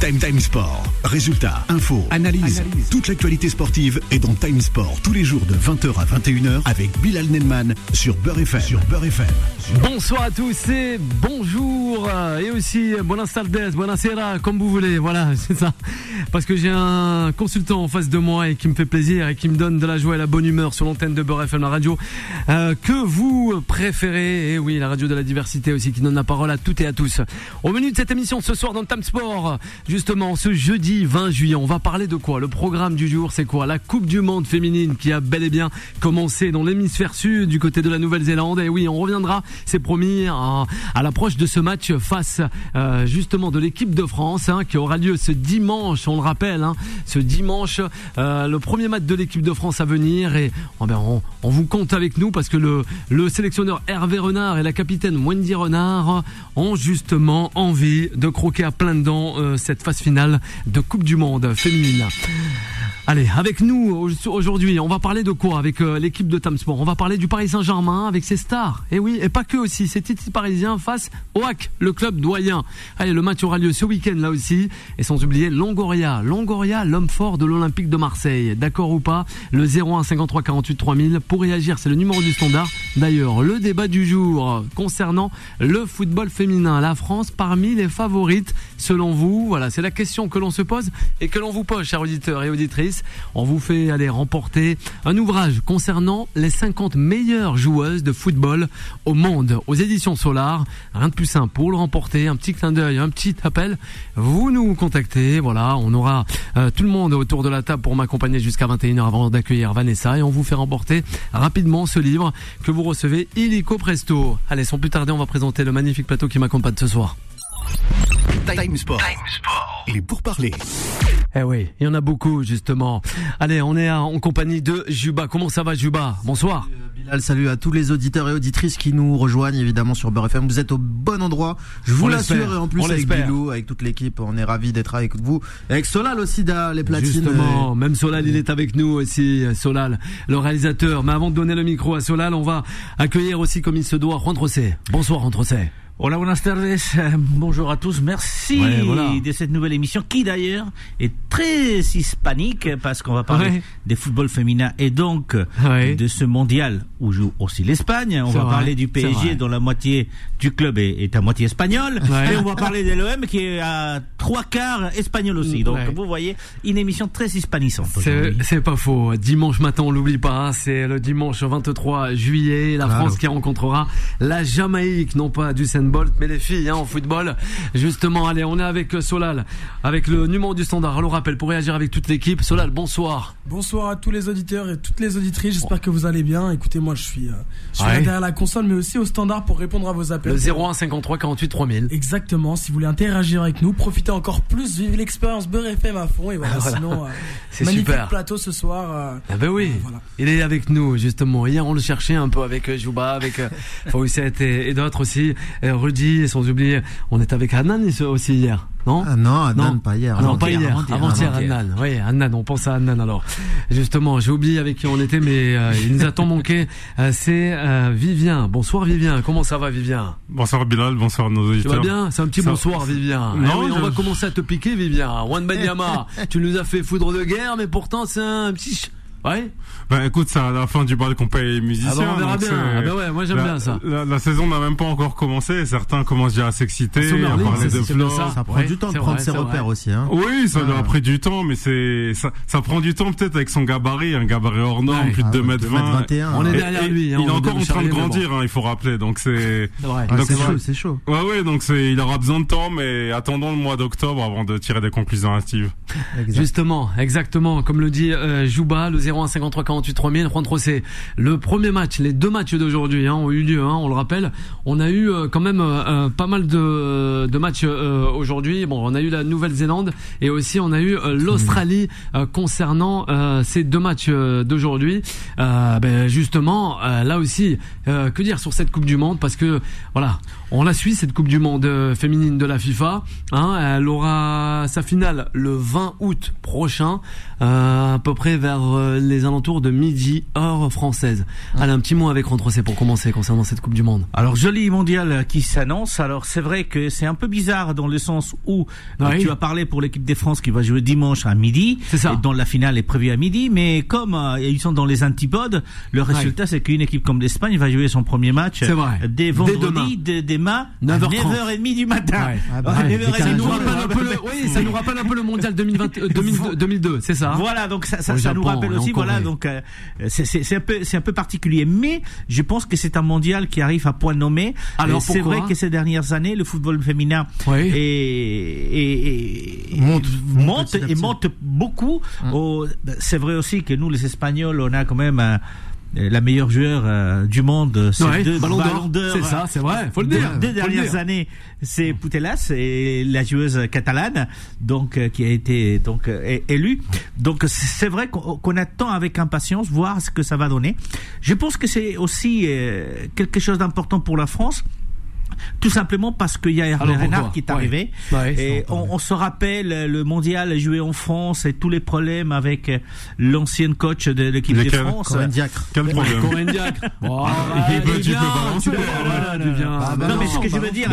Time Time Sport. Résultats, infos, analyse. Toute l'actualité sportive est dans Time Sport tous les jours de 20h à 21h avec Bilal Nelman sur Beurre FM. Sur Beurre FM. Bonsoir à tous et bonjour et aussi buenas tardes, buenas sera, comme vous voulez. Voilà, c'est ça. Parce que j'ai un consultant en face de moi et qui me fait plaisir et qui me donne de la joie et la bonne humeur sur l'antenne de Beurre FM, la radio euh, que vous préférez. Et oui, la radio de la diversité aussi qui donne la parole à toutes et à tous. Au menu de cette émission ce soir dans Time Sport, justement ce jeudi 20 juillet, on va parler de quoi? Le programme du jour, c'est quoi? La Coupe du Monde féminine qui a bel et bien commencé dans l'hémisphère sud du côté de la Nouvelle-Zélande. Et oui, on reviendra, c'est promis, à, l'approche de ce match face euh, justement de l'équipe de France hein, qui aura lieu ce dimanche, on le rappelle, hein, ce dimanche, euh, le premier match de l'équipe de France à venir. Et oh ben, on, vous compte avec nous parce que le, le sélectionneur Hervé Renard et la capitaine Wendy Renard ont justement envie de croquer à plein dents euh, cette phase finale de Coupe du Monde féminine. Allez, avec nous aujourd'hui, on va parler de quoi avec euh, l'équipe de Tamsport On va parler du Paris Saint-Germain avec ses stars. Et oui, et pas que aussi, ces titres parisiens face au HAC, le club doyen. Allez, le match aura lieu ce week-end là aussi. Et sans oublier Longoria. Longoria, l'homme fort de l'Olympique de Marseille. D'accord ou pas? Le 01 53 48 3000. Pour réagir, c'est le numéro du standard. D'ailleurs, le débat du jour concernant le football féminin. La France parmi les favorites selon vous? Voilà, c'est la question que l'on se pose et que l'on vous pose, chers auditeurs et auditrices. On vous fait aller remporter un ouvrage concernant les 50 meilleures joueuses de football au monde aux éditions Solar. Rien de plus simple pour le remporter. Un petit clin d'œil, un petit appel. Vous nous contactez. Voilà, on aura euh, tout le monde autour de la table pour m'accompagner jusqu'à 21h avant d'accueillir Vanessa et on vous fait remporter rapidement ce livre que vous recevez illico presto. Allez, sans plus tarder, on va présenter le magnifique plateau qui m'accompagne ce soir. Time Sport. Il est pour parler. Eh oui, il y en a beaucoup justement. Allez, on est en compagnie de Juba. Comment ça va Juba? Bonsoir. Salut, euh, Bilal, salut à tous les auditeurs et auditrices qui nous rejoignent évidemment sur Beurre FM. Vous êtes au bon endroit, je vous l'assure. Et en plus avec Bilou, avec toute l'équipe, on est ravis d'être avec vous. Avec Solal aussi, les platines. Justement, même Solal, il est avec nous aussi. Solal, le réalisateur. Mais avant de donner le micro à Solal, on va accueillir aussi comme il se doit Juan Trocé. Bonsoir Juan Trocé. Hola, buenas tardes. Bonjour à tous. Merci de cette nouvelle émission qui d'ailleurs est très hispanique parce qu'on va parler des football féminin et donc de ce mondial où joue aussi l'Espagne. On va parler du PSG dont la moitié du club est, à moitié espagnol. Et on va parler de l'OM qui est à trois quarts espagnol aussi. Donc vous voyez, une émission très hispanisante. C'est pas faux. Dimanche matin, on l'oublie pas. Hein. C'est le dimanche 23 juillet. La France qui rencontrera la Jamaïque, non pas du Seine Bolt, mais les filles hein, en football. Justement, allez, on est avec euh, Solal, avec le numéro du standard. Le rappelle pour réagir avec toute l'équipe. Solal, bonsoir. Bonsoir à tous les auditeurs et toutes les auditrices. J'espère que vous allez bien. Écoutez, moi, je suis, euh, je suis derrière la console, mais aussi au standard pour répondre à vos appels. Le 01 53 48 3000. Exactement. Si vous voulez interagir avec nous, profitez encore plus, vivez l'expérience Beurre FM à fond. Et voilà. Sinon, euh, c'est magnifique plateau ce soir. ah ben oui. Il est avec nous justement. Hier, on le cherchait un peu avec Jouba, avec Fawcett et, et d'autres aussi. Rudy et sans oublier, on est avec Hanan aussi hier. Non ah Non, Hanan, pas hier. Non, pas hier. Avant-hier, Hanan. Oui, Hanan, on pense à Hanan alors. Justement, j'ai oublié avec qui on était, mais euh, il nous a tant manqué. Euh, c'est euh, Vivien. Bonsoir Vivien, comment ça va Vivien? Bonsoir Bilal, bonsoir nos auditeurs. Tu vas bien? C'est un petit bonsoir Vivien. Non, eh oui, on va commencer à te piquer Vivien. Juan Banyama, tu nous as fait foudre de guerre, mais pourtant c'est un petit Ouais. Bah écoute, c'est à la fin du bal qu'on paye les musiciens. Ah bah on verra bien. Ah bah ouais, moi j'aime bien ça. La, saison n'a même pas encore commencé. Certains commencent déjà à s'exciter, à parler de fleurs. Ça. ça prend du temps de prendre ses repères aussi. Hein. Oui, ça a pris du temps, mais c'est ça, ça prend du temps peut-être avec son gabarit, un gabarit hors norme, plus de 2 mètres 20. On est derrière lui. Hein, il est encore en train de grandir, hein, il faut rappeler. Donc c'est. c'est chaud, c'est chaud. Ouais, ouais. Donc c'est, il aura besoin de temps, mais attendons le mois d'octobre avant de tirer des conclusions hâtives. Justement, exactement, comme le dit euh, Jouba, le 0153 48 3000. Juan c'est le premier match, les deux matchs d'aujourd'hui hein, ont eu lieu, hein, on le rappelle. On a eu euh, quand même euh, euh, pas mal de, de matchs aujourd'hui. Bon, on a eu la Nouvelle-Zélande et aussi on a eu l'Australie concernant ces deux matchs d'aujourd'hui. Ben, justement, là aussi, que dire sur cette Coupe du Monde? Parce que voilà, on la suit cette Coupe du Monde féminine de la FIFA. Hein, elle aura sa finale le 20 août prochain, à peu près vers les alentours de midi heure française. Allez, un petit mot avec Rentrocé pour commencer concernant cette Coupe du Monde. Alors joli mondial qui s'annonce. Alors c'est vrai que c'est un peu bizarre dans le sens où tu as parlé pour l'équipe de France qui va jouer dimanche à midi, c'est ça. dont la finale est prévue à midi, mais comme ils sont dans les antipodes, le résultat c'est qu'une équipe comme l'Espagne va jouer son premier match vrai. dès vendredi, dès demain, 9h30 du matin. Ah bah, ça, nous rappelle un peu le, oui, ça nous rappelle un peu le mondial 2020, 2002, c'est ça. Voilà, donc ça, ça, ça nous rappelle aussi, voilà, donc euh, c'est un peu, c'est un peu particulier, mais je pense que c'est un mondial qui arrive à point nommé. Alors c'est vrai que ces dernières années, le football féminin est, est, monte, monte et monte beaucoup. Hum. C'est vrai aussi que nous, les Espagnols, on a quand même un la meilleure joueur euh, du monde, c'est deux ballons d'or. C'est ça, c'est vrai, faut le dire. Deux, dernières années, c'est Putellas et la joueuse catalane, donc euh, qui a été donc euh, élue. Donc c'est vrai qu'on attend avec impatience voir ce que ça va donner. Je pense que c'est aussi quelque chose d'important pour la France tout simplement parce qu'il y a Hervé Renard qui est arrivé. et on, se rappelle le mondial joué en France et tous les problèmes avec l'ancienne coach de l'équipe de France. Corinne Diacre. Quel problème Corinne Diacre. Bon, tu peux balancer. Non, mais ce que je veux dire,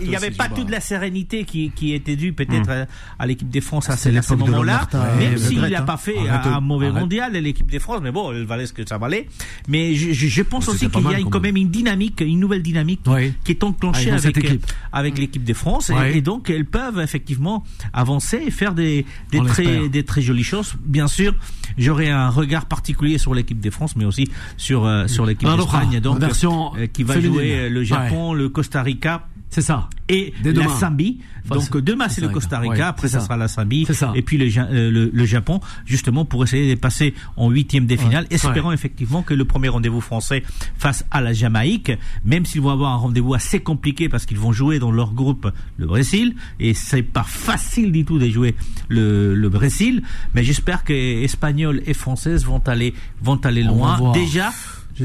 il n'y avait pas toute la sérénité qui, qui était due peut-être hum. à l'équipe de France à ce moment-là. Même s'il n'a pas fait un mauvais mondial, l'équipe de France, mais bon, elle valait ce que ça valait. Mais je pense aussi qu'il y a quand même une dynamique, une nouvelle dynamique qui est enclenchée avec, avec, avec l'équipe de France et, donc elles peuvent effectivement avancer et faire des, des très, des très jolies choses. Bien sûr, j'aurai un regard particulier sur l'équipe de France, mais aussi sur, euh, sur l'équipe d'Espagne, donc, euh, qui va jouer le Japon, le Costa Rica. C'est ça. Et la Zambie. Donc demain c'est le Costa Rica, après ça, sera la Zambie, et puis euh, le, le, Japon, justement pour essayer de passer en huitième des finales, espérant effectivement que le premier rendez-vous français face à la Jamaïque, même s'ils vont avoir un rendez-vous assez compliqué parce qu'ils vont jouer dans leur groupe le Brésil, et c'est pas facile du tout de jouer le, le Brésil, mais j'espère que Espagnols et Françaises vont aller vont aller loin. Déjà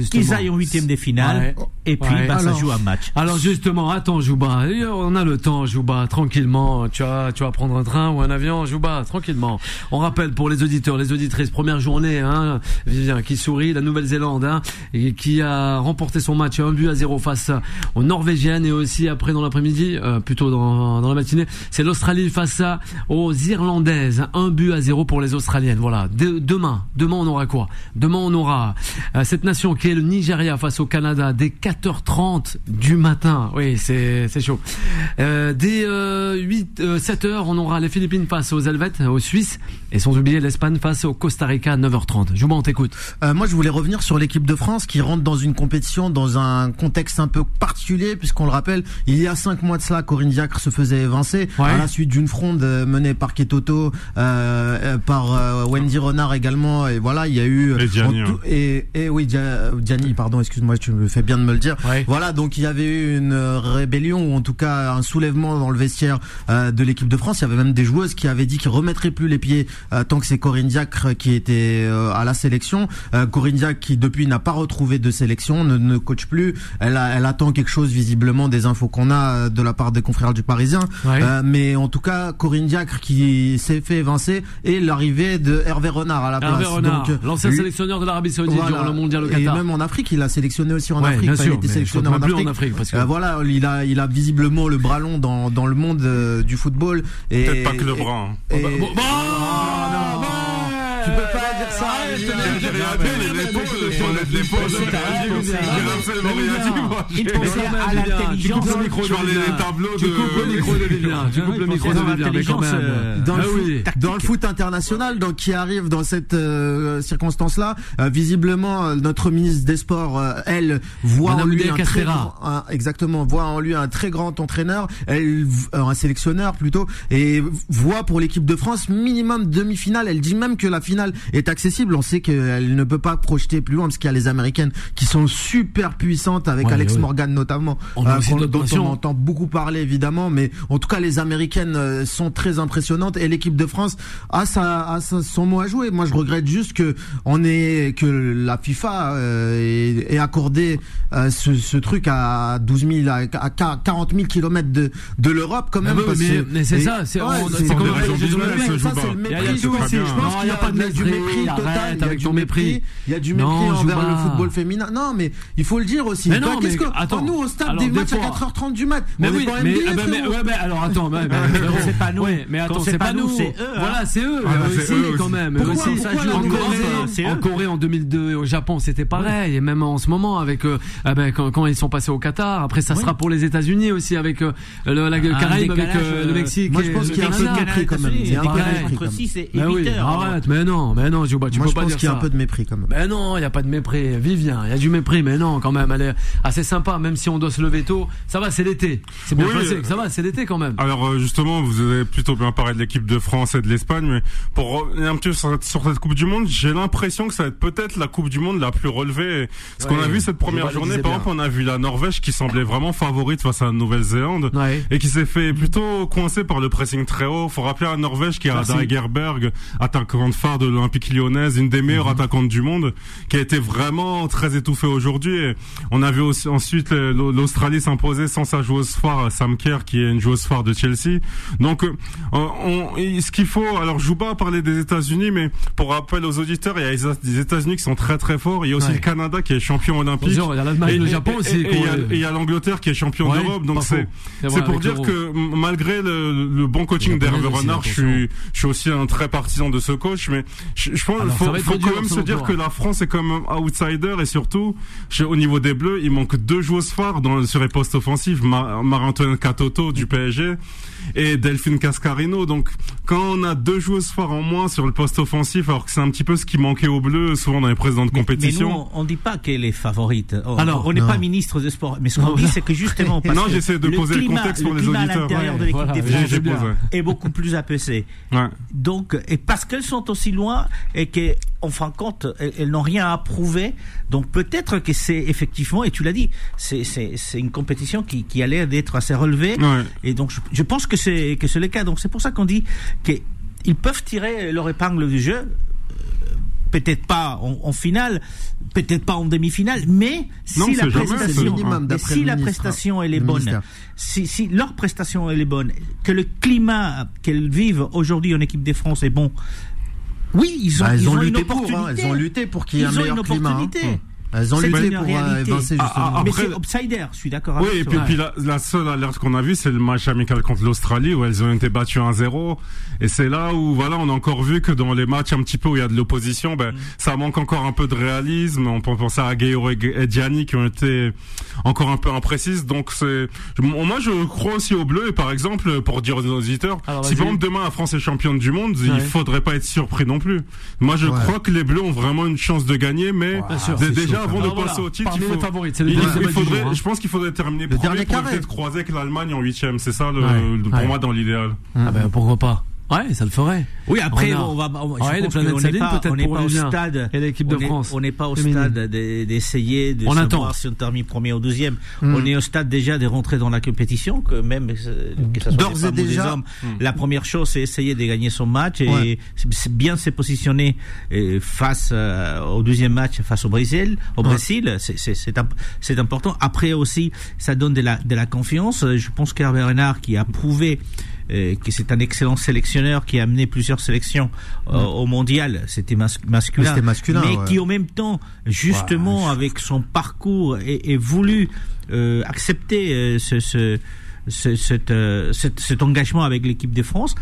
qu'ils aillent en huitième des finales et puis bah, ça joue un match. Alors justement, attends Jouba, on a le temps Jouba, tranquillement. Tu vas, tu vas prendre un train ou un avion, Jouba, tranquillement. On rappelle pour les auditeurs, les auditrices, première journée, hein, Vivien qui sourit, la Nouvelle-Zélande, hein, et qui a remporté son match un but à zéro face aux Norvégiennes et aussi après dans l'après-midi, euh, plutôt dans, dans la matinée, c'est l'Australie face aux Irlandaises, un but à zéro pour les Australiennes. Voilà. demain, demain on aura quoi? Demain on aura euh, cette nation qui est le Nigeria face au Canada dès 4h30 du matin. Oui, c'est c'est chaud. Euh, dès euh, 8 7h, euh, on aura les Philippines face aux Helvètes, aux Suisses et sans oublier l'Espagne face au Costa Rica à 9h30. Jouba, on t'écoute. Euh, moi, je voulais revenir sur l'équipe de France qui rentre dans une compétition dans un contexte un peu particulier puisqu'on le rappelle, il y a cinq mois de cela, Corinne Diacre se faisait évincer à la suite d'une fronde euh, menée par Ketoto, par Wendy Renard également et voilà, il y a eu et, et, oui, Gianni, pardon, excuse-moi, tu me fais bien de me le dire. Voilà, donc il y avait eu une rébellion ou en tout cas un soulèvement dans le vestiaire euh, de l'équipe de France. Il y avait même des joueuses qui avaient dit qu'ils remettraient plus les pieds euh, tant que c'est Corinne Diacre qui était euh, à la sélection. Corinne Diacre qui depuis n'a pas retrouvé de sélection, ne, ne coach plus. Elle, elle attend quelque chose visiblement des infos qu'on a de la part des confrères du Parisien. mais en tout cas, Corinne Diacre qui s'est fait évincer et l'arrivée de Hervé Renard à la place. Hervé Renard, l'ancien sélectionneur de l'Arabie Saoudite durant le mondial au Qatar. Même en Afrique, il a sélectionné aussi en Afrique. Bien sûr, il a été sélectionné en Afrique. parce que... euh, voilà, il a, il a visiblement le bras long dans, dans le monde euh, du football. Et, Peut-être pas que le bras. Hein. Et, bah, bon, bon, non, non, tu peux pas dire ça. J'ai les. Il pensait à l'intelligence. Tu parlais des tableaux de. Tu coupes le micro de Vivien. Tu coupes le micro de Vivien, mais quand même. Dans le foot international, donc qui arrive dans cette euh, circonstance-là, euh, visiblement notre ministre des Sports, euh, elle voit en lui un très grand, exactement, voit en lui un très grand entraîneur, elle un sélectionneur plutôt, et voit pour l'équipe de France minimum demi-finale. Elle dit même que la finale est accessible. On sait qu'elle ne peut pas projeter plus loin parce qu'il y a les Américaines qui sont super puissantes avec Alex Morgan notamment, dont on entend beaucoup parler évidemment, mais en tout cas les Américaines sont très impressionnantes et l'équipe de France a, sa, son mot à jouer. Moi, je regrette juste que on est que la FIFA euh, ait, accordé euh, ce, truc à 12 000, à, 40 000 kilomètres de, de l'Europe quand même. mais, c'est ça, c'est comme le mépris. Je pense qu'il n'y a pas de du mépris total. Avec ton mépris. Il y a du mépris envers le football féminin. Non, mais il faut le dire aussi. Mais non, mais attends. Nous, au stade des matchs à 4h30 du mat. Mais oui, mais alors attends, c'est pas nous. Mais attends, c'est pas nous. C'est eux. Voilà, c'est eux aussi quand même. En Corée en 2002 et au Japon, c'était pareil. Et même en ce moment avec ah ben, quand ils sont passés au Qatar. Après, ça sera pour les États-Unis aussi avec la Caraïbe, avec le Mexique. Moi, je pense qu'il y a un peu de mépris quand même. Il y a un peu de mépris. 6 et 8 heures. Arrête, mais non, mais non, tu peux pas dire qu'il y a un peu de mépris quand même. Mais non, il y a pas de mépris. Vivien, il y a du mépris, mais non, quand même, elle est assez sympa, même si on doit se lever tôt. Ça va, c'est l'été. C'est bien passé. Ça va, c'est l'été quand même. Alors euh, justement, vous avez plutôt bien parlé de l'équipe de France et de l'Espagne, mais pour revenir un petit peu sur cette Coupe du Monde, j'ai l'impression que ça va être peut-être la Coupe du Monde la plus relevée. Ce qu'on a vu cette première journée, par exemple, on a vu la Norvège qui semblait vraiment favorite face à la Nouvelle-Zélande et qui s'est fait plutôt coincé par le pressing très haut. Faut rappeler la Norvège qui a Dagerberg, attaquante phare de l'Olympique lyonnaise, une des meilleures mhm. attaquantes du monde, qui a été vraiment très étouffée aujourd'hui. On a vu aussi ensuite l'Australie s'imposer sans sa joueuse phare Sam Kerr, qui est une joueuse phare de Chelsea. Donc, euh, on, ce qu'il faut, alors je joue pas à parler des États-Unis, mais pour rappel aux auditeurs, il y a les États-Unis qui sont très très forts. Il y a aussi le Canada qui est champion olympique. Il y a l'Allemagne, le Japon aussi. Et il y a l'Angleterre qui est champion d'Europe. Donc c'est c'est pour dire que malgré le, le bon coaching d'Hervé Renard, je suis je suis aussi un très partisan de ce coach, mais je, pense qu'il faut, faut quand même se dire que la France est comme outsider et surtout au niveau des Bleus, il manque deux joueuses phares dans, sur les postes offensifs, Mar-Antoine Catoto du PSG et Delphine Cascarino. Donc, quand on a deux joueuses fortes en moins sur le poste offensif, alors que c'est un petit peu ce qui manquait au bleu souvent dans les précédentes compétitions. Mais nous, on, ne dit pas qu'elle est favorite. alors, on n'est pas ministre des sports. Mais ce qu'on dit, c'est que justement, parce non, j'essaie de poser le contexte pour les auditeurs. à l'intérieur de l'équipe des France est beaucoup plus apaisé. Ouais. Donc, et parce qu'elles sont aussi loin et qu'en fin de compte, elles, n'ont rien à prouver. Donc, peut-être que c'est effectivement, et tu l'as dit, c'est une compétition qui, qui a l'air d'être assez relevée. Ouais. Et donc, je, je pense que que c'est que c'est le cas. Donc c'est pour ça qu'on dit qu'ils peuvent tirer leur épingle du jeu. Euh, peut-être pas en, finale, peut-être pas en demi-finale, mais si la prestation, si la prestation elle est bonne, si, si leur prestation elle est bonne, que le climat qu'elles vivent aujourd'hui en équipe de France est bon, oui, ils ont, bah, ils, ont, lutté une opportunité. Pour, hein, ils ont lutté pour qu'il y ait un meilleur climat. Hein. Elles ont lutté pour euh, évincer justement. Ah, mais c'est outsider, je suis d'accord avec Oui, et puis, la, seule alerte qu'on a vue, c'est le match amical contre l'Australie où elles ont été battues 1-0. Et c'est là où, voilà, on a encore vu que dans les matchs un petit peu où il y a de l'opposition, ben, mm. ça manque encore un peu de réalisme. On peut penser à Gayo et Gianni qui ont été encore un peu imprécises. Donc c'est, moi je crois aussi au bleu. Et par exemple, pour dire aux auditeurs, si par exemple demain la France est championne du monde, il faudrait pas être surpris non plus. Moi je crois que les bleus ont vraiment une chance de gagner, mais déjà avant de passer au titre, il, faut, faudrait, hein. je pense qu'il faudrait terminer le premier pour peut-être croiser avec l'Allemagne en huitième. C'est ça le, pour moi dans l'idéal. Ah ben pourquoi pas. Ouais, ça le ferait. Oui, après, on, va. On, ouais, pense on n'est pas, on n'est pas au stade. Et l'équipe de France. On n'est pas au stade d'essayer de on savoir attend. si on termine premier ou deuxième. Mm. On est au stade déjà de rentrer dans la compétition, que même que ça soit les femmes déjà. ou les hommes. Mm. La première chose, c'est essayer de gagner son match et ouais. bien se positionner euh, face euh, au deuxième match face au Brésil. Au Brésil, c'est important. Après aussi, ça donne de la de la confiance. Je pense qu'Hervé Renard qui a prouvé euh, que c'est un excellent sélectionneur qui a amené plusieurs sélections euh, au mondial. C'était masculin, masculin, mais qui en même temps, justement, avec son parcours, est, voulu euh, accepter ce, ce cet, cet, engagement avec l'équipe de France.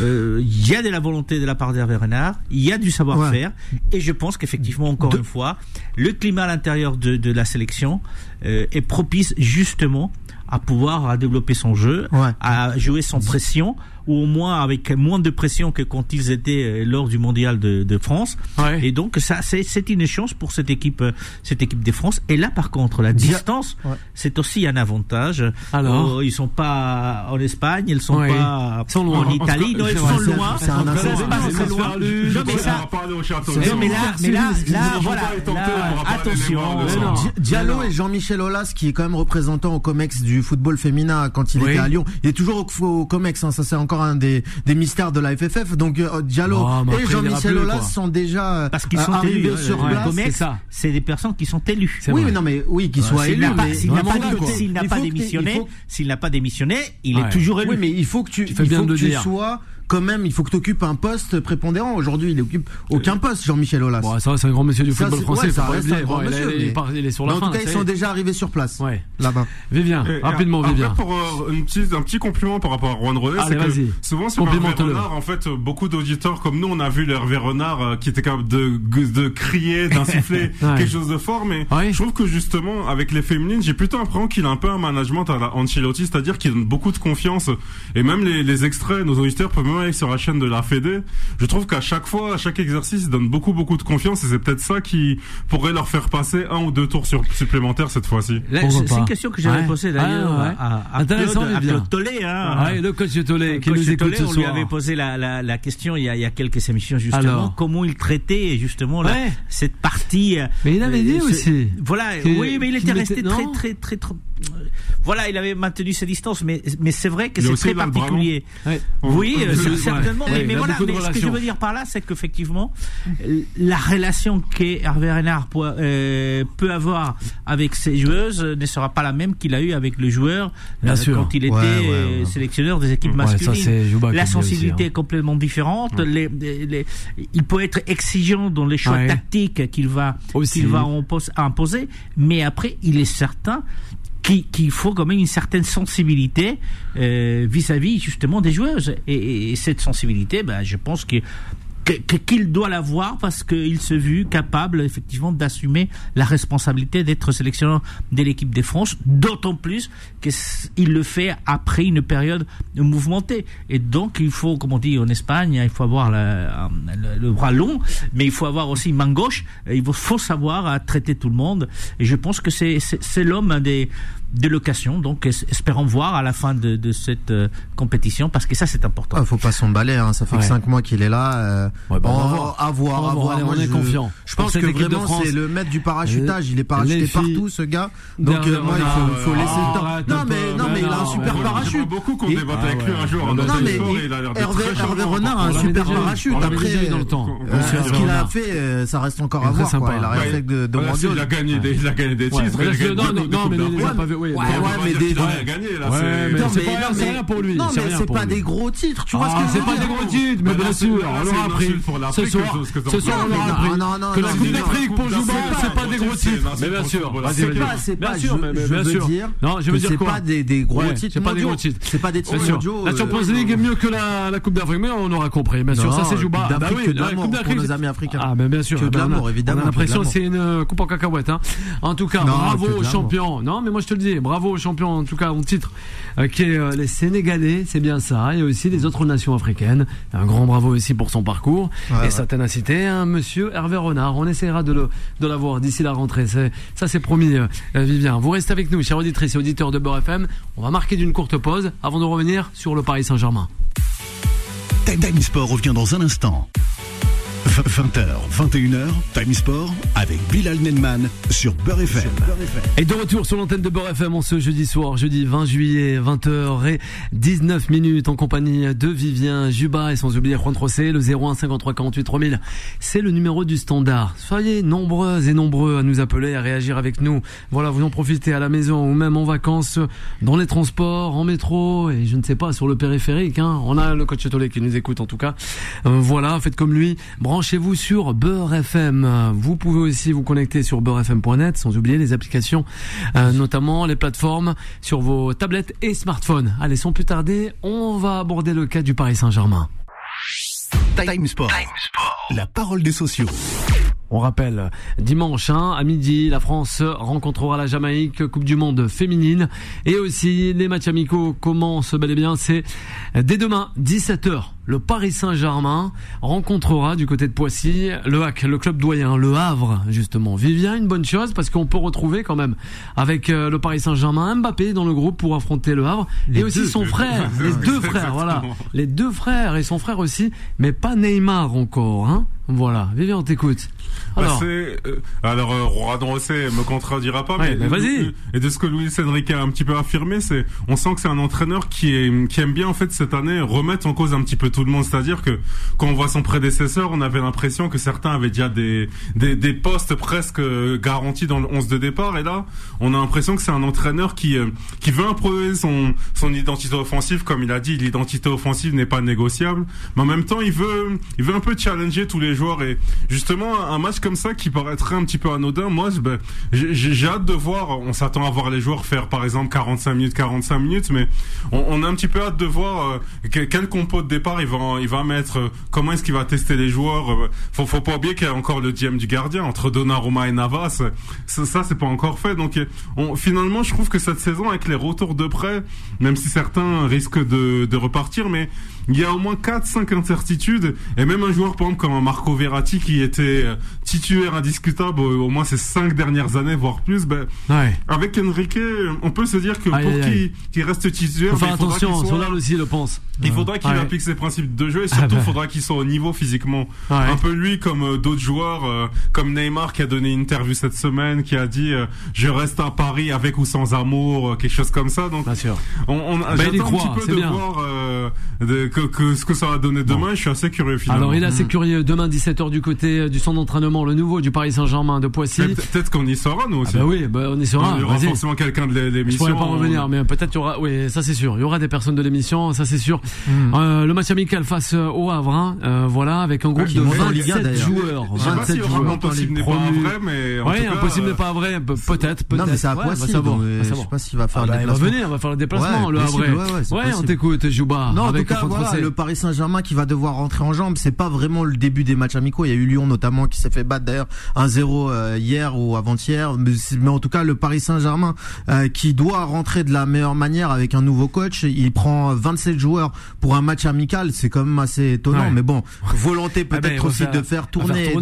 Il y a de la volonté de la part d'Hervé Renard, il y a du savoir-faire, et je pense qu'effectivement, encore une fois, le climat à l'intérieur de, de, la sélection est propice justement à pouvoir à développer son jeu, à jouer sans pression ou au moins avec moins de pression que quand ils étaient euh, lors du mondial de, de France. Et donc ça, c'est une chance pour cette équipe, euh, cette équipe de France. Et là, par contre, la distance, c'est aussi un avantage. Alors, oh, ils sont pas en Espagne, ils sont pas sont loin. en Italie, non, ils sont loin. C'est un loin. Non, mais ça, mais là, mais là, là, voilà, attention. Diallo et Jean-Michel Aulas, qui est quand même représentant au Comex du football féminin quand il était à Lyon, il est toujours au Comex. Hein, ça c'est encore un des, des mystères de la FFF. Donc euh, Diallo oh, et Jean-Michel Aulas sont déjà euh, parce qu'ils sont arrivés élus, sur place. C'est des personnes qui sont élues. Oui, mais non, mais oui, qui soient élus. S'il n'a pas démissionné, s'il n'a pas démissionné, il est toujours élu. Oui, mais il faut que tu, il faut que tu sois quand même, il faut que tu occupes un poste prépondérant. Aujourd'hui, il occupe aucun poste, Jean-Michel Aulas. Bon, ça, c'est un grand monsieur du football français. ça reste un grand monsieur, il, est, sur la. En tout cas, ils sont déjà arrivés sur place. Ouais. Là-bas. Vivien, rapidement, Vivien. Pour euh, un petit compliment par rapport à Juan Rodé, c'est que souvent sur Hervé Renard, en fait, beaucoup d'auditeurs comme nous, on a vu Hervé Renard euh, qui était capable de, de crier, d'insuffler quelque chose de fort, mais je trouve que justement, avec les féminines, j'ai plutôt l'impression qu'il a un peu un management à la Ancelotti, c'est-à-dire qu'il donne beaucoup de confiance. Et même les, les extraits, nos auditeurs peuvent même sur la chaîne de la Fédé. Je trouve qu'à chaque fois, à chaque exercice, ils donnent beaucoup, beaucoup de confiance et c'est peut-être ça qui pourrait leur faire passer un ou deux tours supplémentaires cette fois-ci. C'est une question que j'avais posée d'ailleurs ah, à, Claude, Tollet. Hein. le coach Tollet qui nous écoute ce soir. On lui avait posé la, la, la question il y, a, il y a quelques émissions justement, comment il traitait justement la, cette partie. Euh, mais il avait dit euh, aussi. Voilà, oui, mais il était resté très, très, très, très, voilà, il avait maintenu ses distances, mais, mais c'est vrai que c'est très particulier. Oui, euh, certainement. mais, voilà, mais ce que je veux dire par là, c'est qu'effectivement, la relation qu'Hervé Renard peut, euh, peut, avoir avec ses joueuses ne sera pas la même qu'il a eu avec le joueur euh, quand il était sélectionneur des équipes masculines. la sensibilité hein. est complètement différente. Les, les, il peut être exigeant dans les choix tactiques qu'il va, qu'il va imposer, mais après, il est certain qu'il faut quand même une certaine sensibilité euh, vis-à-vis justement des joueuses. Et, et cette sensibilité, ben, je pense que qu'il doit l'avoir parce qu'il se vu capable effectivement d'assumer la responsabilité d'être sélectionneur de l'équipe de France, d'autant plus qu'il le fait après une période mouvementée. Et donc il faut, comme on dit en Espagne, il faut avoir le, le, bras long, mais il faut avoir aussi main gauche. Il faut savoir traiter tout le monde. Et je pense que c'est l'homme des de location. Donc, espérons voir à la fin de, de cette euh, compétition, parce que ça, c'est important. Il ah, faut pas s'emballer. Hein. Ça fait que 5 mois qu'il est là. Euh, ouais, bah, on, va voir. À voir, à voir. on est confiant. Je pense que vraiment, c'est le maître du parachutage. Il est parachuté partout, ce gars. Donc, euh, moi, il faut, faut laisser le temps. Non, mais, non, mais il a un super parachute. beaucoup qu'on débatte avec lui un jour. Non, mais Hervé Renard a un super parachute. Après, ce qu'il a fait, ça reste encore à voir. Il a de. Il a gagné des titres. Non, mais pas vu ouais, ouais, mais des. gagné là. c'est rien pour lui. Non, mais c'est pas des gros titres, tu vois ce que c'est pas des gros titres, mais bien sûr, on l'aura appris. Ce soir, ce soir, on l'aura appris. Que la Coupe d'Afrique pour Jouba, c'est pas des gros titres. Mais bien sûr, c'est pas, c'est pas, je veux dire. Non, je veux dire quoi? C'est pas des gros titres. C'est pas des gros titres. C'est pas des titres mondiaux. La Champions League est mieux que la Coupe d'Afrique, mais on aura compris. Bien sûr, ça c'est Jouba. Oui, la Coupe d'Afrique pour nos amis africains. Ah, mais bien sûr. Que de l'amour, évidemment. A l'impression c'est une coupe en cacahuète. En tout cas, bravo aux champions. Non, mais moi je te le dis, bravo aux champions en tout cas en titre, euh, qui est euh, les Sénégalais, c'est bien ça, et aussi les autres nations africaines. Un grand bravo aussi pour son parcours et sa ténacité. Hein, monsieur Hervé Renard, on essaiera de le de l'avoir d'ici la rentrée. Ça c'est promis, euh, Vivien. Vous restez avec nous, chers auditrices et auditeurs de Beurre FM. On va marquer d'une courte pause avant de revenir sur le Paris Saint-Germain. Time Sport revient dans un instant. 20h, 21h, Time Sport avec Bilal Nenman sur Beurre FM. Et de retour sur l'antenne de Beurre FM en ce jeudi soir, jeudi 20 juillet, 20h et 19 minutes en compagnie de Vivien Juba et sans oublier Juan Trocé, le 01 53 48 3000. C'est le numéro du standard. Soyez nombreux et nombreux à nous appeler, à réagir avec nous. Voilà, vous en profitez à la maison ou même en vacances, dans les transports, en métro et je ne sais pas, sur le périphérique. Hein. On a le coach Tolé qui nous écoute en tout cas. Euh, voilà, faites comme lui branchez-vous sur Beurre FM. Vous pouvez aussi vous connecter sur beurrefm.net, sans oublier les applications, euh, notamment les plateformes sur vos tablettes et smartphones. Allez, sans plus tarder, on va aborder le cas du Paris Saint-Germain. Time Sport. La parole des sociaux. On rappelle, dimanche hein, à midi, la France rencontrera la Jamaïque, Coupe du Monde féminine. Et aussi, les matchs amicaux commencent bel et bien. C'est dès demain, 17h. Le Paris Saint-Germain rencontrera du côté de Poissy le HAC, le club doyen, le Havre, justement. Vivien, une bonne chose parce qu'on peut retrouver quand même avec euh, le Paris Saint-Germain Mbappé dans le groupe pour affronter le Havre. et aussi son frère, les deux frères, voilà. Les deux frères et son frère aussi, mais pas Neymar encore, hein. Voilà, Vivien, on t'écoute. Bah, alors, euh, alors euh, me contredira pas, mais, vas-y. Et de ce que Luis Enrique a un petit peu affirmé, c'est, on sent que c'est un entraîneur qui, est, qui aime bien en fait cette année remettre en cause un petit peu tout le monde. C'est-à-dire que quand on voit son prédécesseur, on avait l'impression que certains avaient déjà des, des, des postes presque garantis dans le 11 de départ. Et là, on a l'impression que c'est un entraîneur qui, euh, qui veut imposer son, son identité offensive. Comme il a dit, l'identité offensive n'est pas négociable. Mais en même temps, il veut, il veut un peu challenger tous les joueurs. Et justement, un match comme ça qui paraîtrait un petit peu anodin, moi, ben, j'ai hâte de voir. On s'attend à voir les joueurs faire, par exemple, 45 minutes, 45 minutes, mais on, on a un petit peu hâte de voir euh, quel compo de départ il va, il va mettre. Euh, comment est-ce qu'il va tester les joueurs euh, Faut, faut pas oublier qu'il y a encore le GM du gardien entre Donnarumma et Navas. Ça, ça c'est pas encore fait. Donc, on, finalement, je trouve que cette saison, avec les retours de près, même si certains risquent de, de repartir, mais il y a au moins 4-5 incertitudes et même un joueur par exemple comme Marco Verratti qui était euh, titulaire indiscutable au moins ces 5 dernières années voire plus ben, avec Enrique on peut se dire que pour qu'il reste titulaire faut faire attention Solal aussi le pense. il faudra qu'il applique ses principes de jeu et surtout il ah, bah. faudra qu'il soit au niveau physiquement. Un peu lui comme euh, d'autres joueurs euh, comme Neymar qui a donné une interview cette semaine qui a dit je reste à Paris avec ou sans amour quelque chose comme ça. Donc Bien sûr. on, on bah, j'attends un petit peu de voir de, que, ce que ça va donner demain. Je suis assez curieux finalement. Alors il est assez mm. curieux. Demain 17h du côté euh, du centre d'entraînement, le nouveau du Paris Saint-Germain de Poissy. Peut-être qu'on y sera nous aussi. Ah bah oui, bah on y sera. Il y aura forcément quelqu'un de l'émission. Je pourrais pas revenir, mais peut-être il y aura. Oui, ça c'est sûr. Il y aura des personnes de l'émission, ça c'est sûr. Mm. Euh, le match amical face euh, au Havre, hein, euh, voilà, avec un groupe de 27 joueurs. 27 joueurs. Impossible n'est pas vrai, mais en oui, impossible n'est pas vrai. Peut-être, peut-être. Non, mais c'est à Poissy. Je sais pas s'il va faire ah le déplacement. Il va venir, on va faire le déplacement. Le Havre. Ouais, on t'écoute, Jouba. Non, en tout cas, le Paris Saint-Germain qui va devoir rentrer en jambes. C'est pas vraiment le début des matchs amicaux. Il y a eu Lyon notamment qui s'est fait battre d'ailleurs 1-0 euh, hier ou avant-hier. Mais, en tout cas, le Paris Saint-Germain euh, qui doit rentrer de la meilleure manière avec un nouveau coach. Il prend 27 joueurs pour un match amical. C'est quand même assez étonnant. Mais bon, volonté ah ben, peut-être aussi de faire tourner,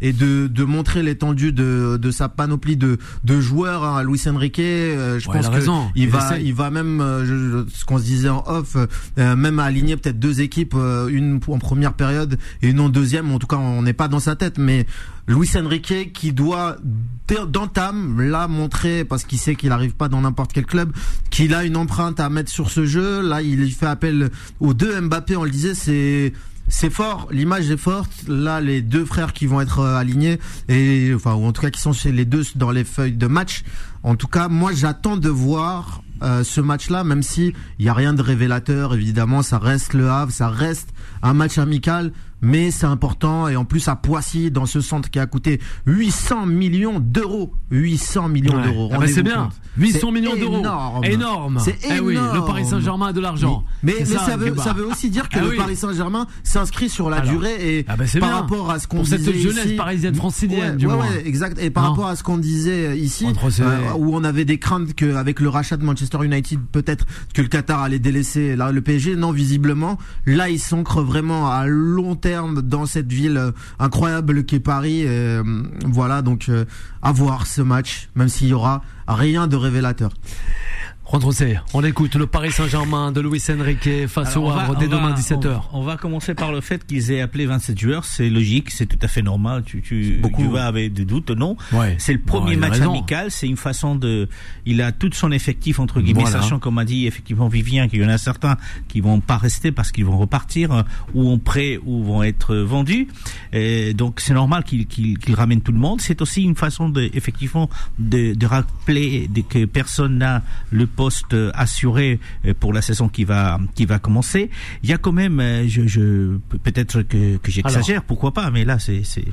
Et, de, de, montrer l'étendue de, de sa panoplie de, de joueurs à hein. Luis Enrique. Euh, je pense qu'il va, il va même, ce qu'on se disait en off, même aligner peut-être deux équipes euh, une en première période et une en deuxième. En tout cas, on n'est pas dans sa tête, mais Luis Enrique qui doit d'entame là montrer parce qu'il sait qu'il n'arrive pas dans n'importe quel club, qu'il a une empreinte à mettre sur ce jeu. Là, il fait appel aux deux Mbappé. On le disait, c'est c'est fort, l'image est forte. Là, les deux frères qui vont être euh, alignés et enfin ou en tout cas qui sont chez les deux dans les feuilles de match. En tout cas, moi, j'attends de voir euh, ce match-là, même si il y a rien de révélateur, évidemment, ça reste le Havre, ça reste un match amical, mais c'est important et en plus à Poissy dans ce centre qui a coûté 800 millions d'euros. 800 millions d'euros. Ah bah c'est bien. 800 millions d'euros. énorme. C'est eh oui, le Paris Saint-Germain a de l'argent. Mais, mais ça, veut, ça, veut, aussi dire que ah le Paris Saint-Germain s'inscrit sur la durée et ah bah par rapport à ce qu'on disait cette jeunesse parisienne francilienne ouais, ouais, exact. Et par rapport à ce qu'on disait ici euh, où on avait des craintes qu'avec le rachat de Manchester United peut-être que le Qatar allait délaisser là, le PSG non visiblement là il s'ancre vraiment à long terme dans cette ville euh, incroyable qu'est Paris. Euh, voilà, donc euh, à voir ce match, même s'il y aura rien de révélateur. On écoute le Paris Saint-Germain de Luis Enrique face au Havre dès demain 17h. On, va commencer par le fait qu'ils aient appelé 27 joueurs. C'est logique, c'est tout à fait normal. Tu, tu, Beaucoup. tu vas avec des doutes, non C'est le premier match amical. C'est une façon de. Il a tout son effectif entre guillemets, sachant comme a dit effectivement Vivien qu'il y en a certains qui vont pas rester parce qu'ils vont repartir ou en prêt ou vont être vendus. Et donc c'est normal qu'il qu'il ramène tout le monde. C'est aussi une façon de effectivement de, de rappeler que personne n'a le poste assuré euh, pour la saison qui va qui va commencer. Il y a quand même, euh, je, je peut-être que, que j'exagère, pourquoi pas, mais là c'est c'est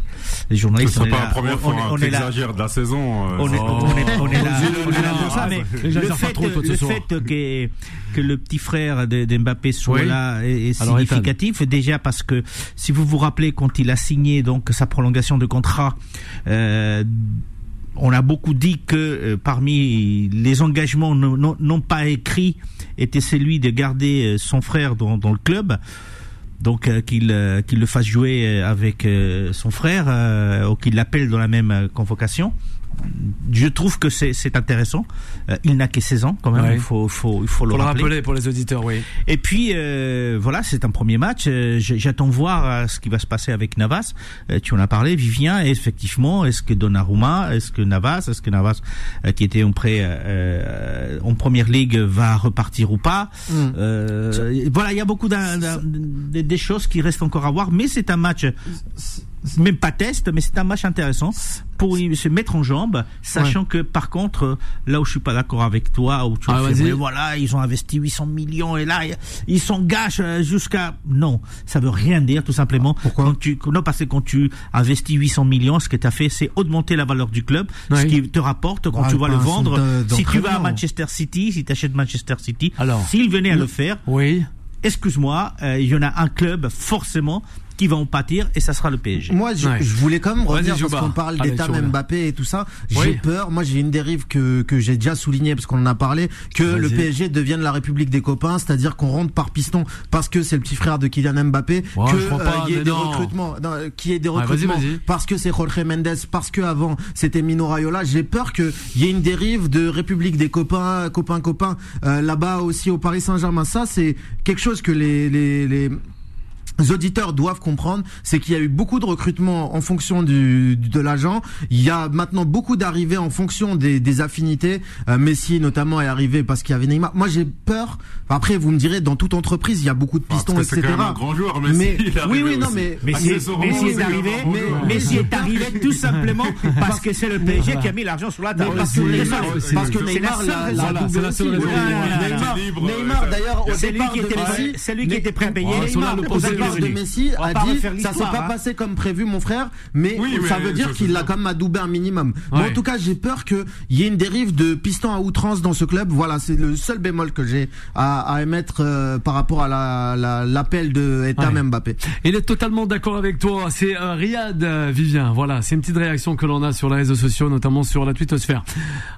les journalistes. Ce pas la première fois on, est de la saison. Euh, on est, on est, on est là, on est là pour ça, mais le fait, le fait que que le petit frère de, Mbappé soit là est, significatif déjà parce que si vous vous rappelez quand il a signé donc sa prolongation de contrat. Euh, on a beaucoup dit que euh, parmi les engagements non, pas écrits était celui de garder euh, son frère dans, le club. Donc euh, qu'il le fasse jouer avec son frère ou qu'il l'appelle dans la même convocation je trouve que c'est intéressant. Euh, il n'a que 16 ans quand même, il faut, faut, il faut le, rappeler. pour les auditeurs, oui. Et puis euh, voilà, c'est un premier match. Euh, j'attends voir ce qui va se passer avec Navas. tu en as parlé, Vivien. Et effectivement, est-ce que Donnarumma, est-ce que Navas, est-ce que Navas qui était en prêt en première ligue va repartir ou pas mm. Voilà, il y a beaucoup de, des choses qui restent encore à voir, mais c'est un match même pas test, mais c'est un match intéressant pour se mettre en jambe, sachant que par contre, là où je suis pas d'accord avec toi, où tu ah, voilà, ils ont investi 800 millions et là ils s'engagent euh, jusqu'à non, ça veut rien dire tout simplement. Pourquoi quand tu non parce que quand tu investis 800 millions, ce que tu as fait, c'est augmenter la valeur du club, ce qui te rapporte quand tu vas le vendre. Si tu vas à Manchester City, si tu achètes Manchester City, alors. s'il venait à le faire, oui. excuse-moi, euh, il y en a un club forcément qui va en pâtir et ça sera le PSG. Moi, je, voulais quand même revenir parce qu'on parle d'état Mbappé et tout ça. J'ai peur. Moi, j'ai une dérive que, que j'ai déjà souligné parce qu'on en a parlé que le PSG devienne la République des copains, c'est-à-dire qu'on rentre par piston parce que c'est le petit frère de Kylian Mbappé, que euh, y ait des recrutements, qui ait des recrutements parce que c'est Jorge Mendes, parce que avant c'était Mino Raiola. J'ai peur qu'il y ait une dérive de République des copains, copains copains euh, là-bas aussi au Paris Saint-Germain. Ça, c'est quelque chose que les, les, les les auditeurs doivent comprendre, c'est qu'il y a eu beaucoup de recrutements en fonction du, de l'agent. Il y a maintenant beaucoup d'arrivées en fonction des, des affinités. Euh, Messi notamment est arrivé parce qu'il y avait Neymar. Moi j'ai peur. Après vous me direz dans toute entreprise il y a beaucoup de pistons etc. C'est un grand joueur Messi. Mais oui oui non mais Messi, Messi est arrivé. Mais, Messi est arrivé tout simplement parce que c'est le PSG qui a mis l'argent sur la table. Parce que, parce que Neymar c'est la seule raison. Neymar d'ailleurs c'est lui qui était c'est lui qui était prêt à payer. Neymar de Messi a dit ça s'est pas passé comme prévu mon frère, mais ça veut dire qu'il l'a quand même adoubé un minimum. en tout cas, j'ai peur qu'il y ait une dérive de piston à outrance dans ce club. Voilà, c'est le seul bémol que j'ai à, émettre euh, par rapport à l'appel la, de Etam Mbappé. Il est totalement d'accord avec toi. C'est euh, Riyad euh, Vivien. Voilà, c'est une petite réaction que l'on a sur les réseaux sociaux, notamment sur la twittosphère.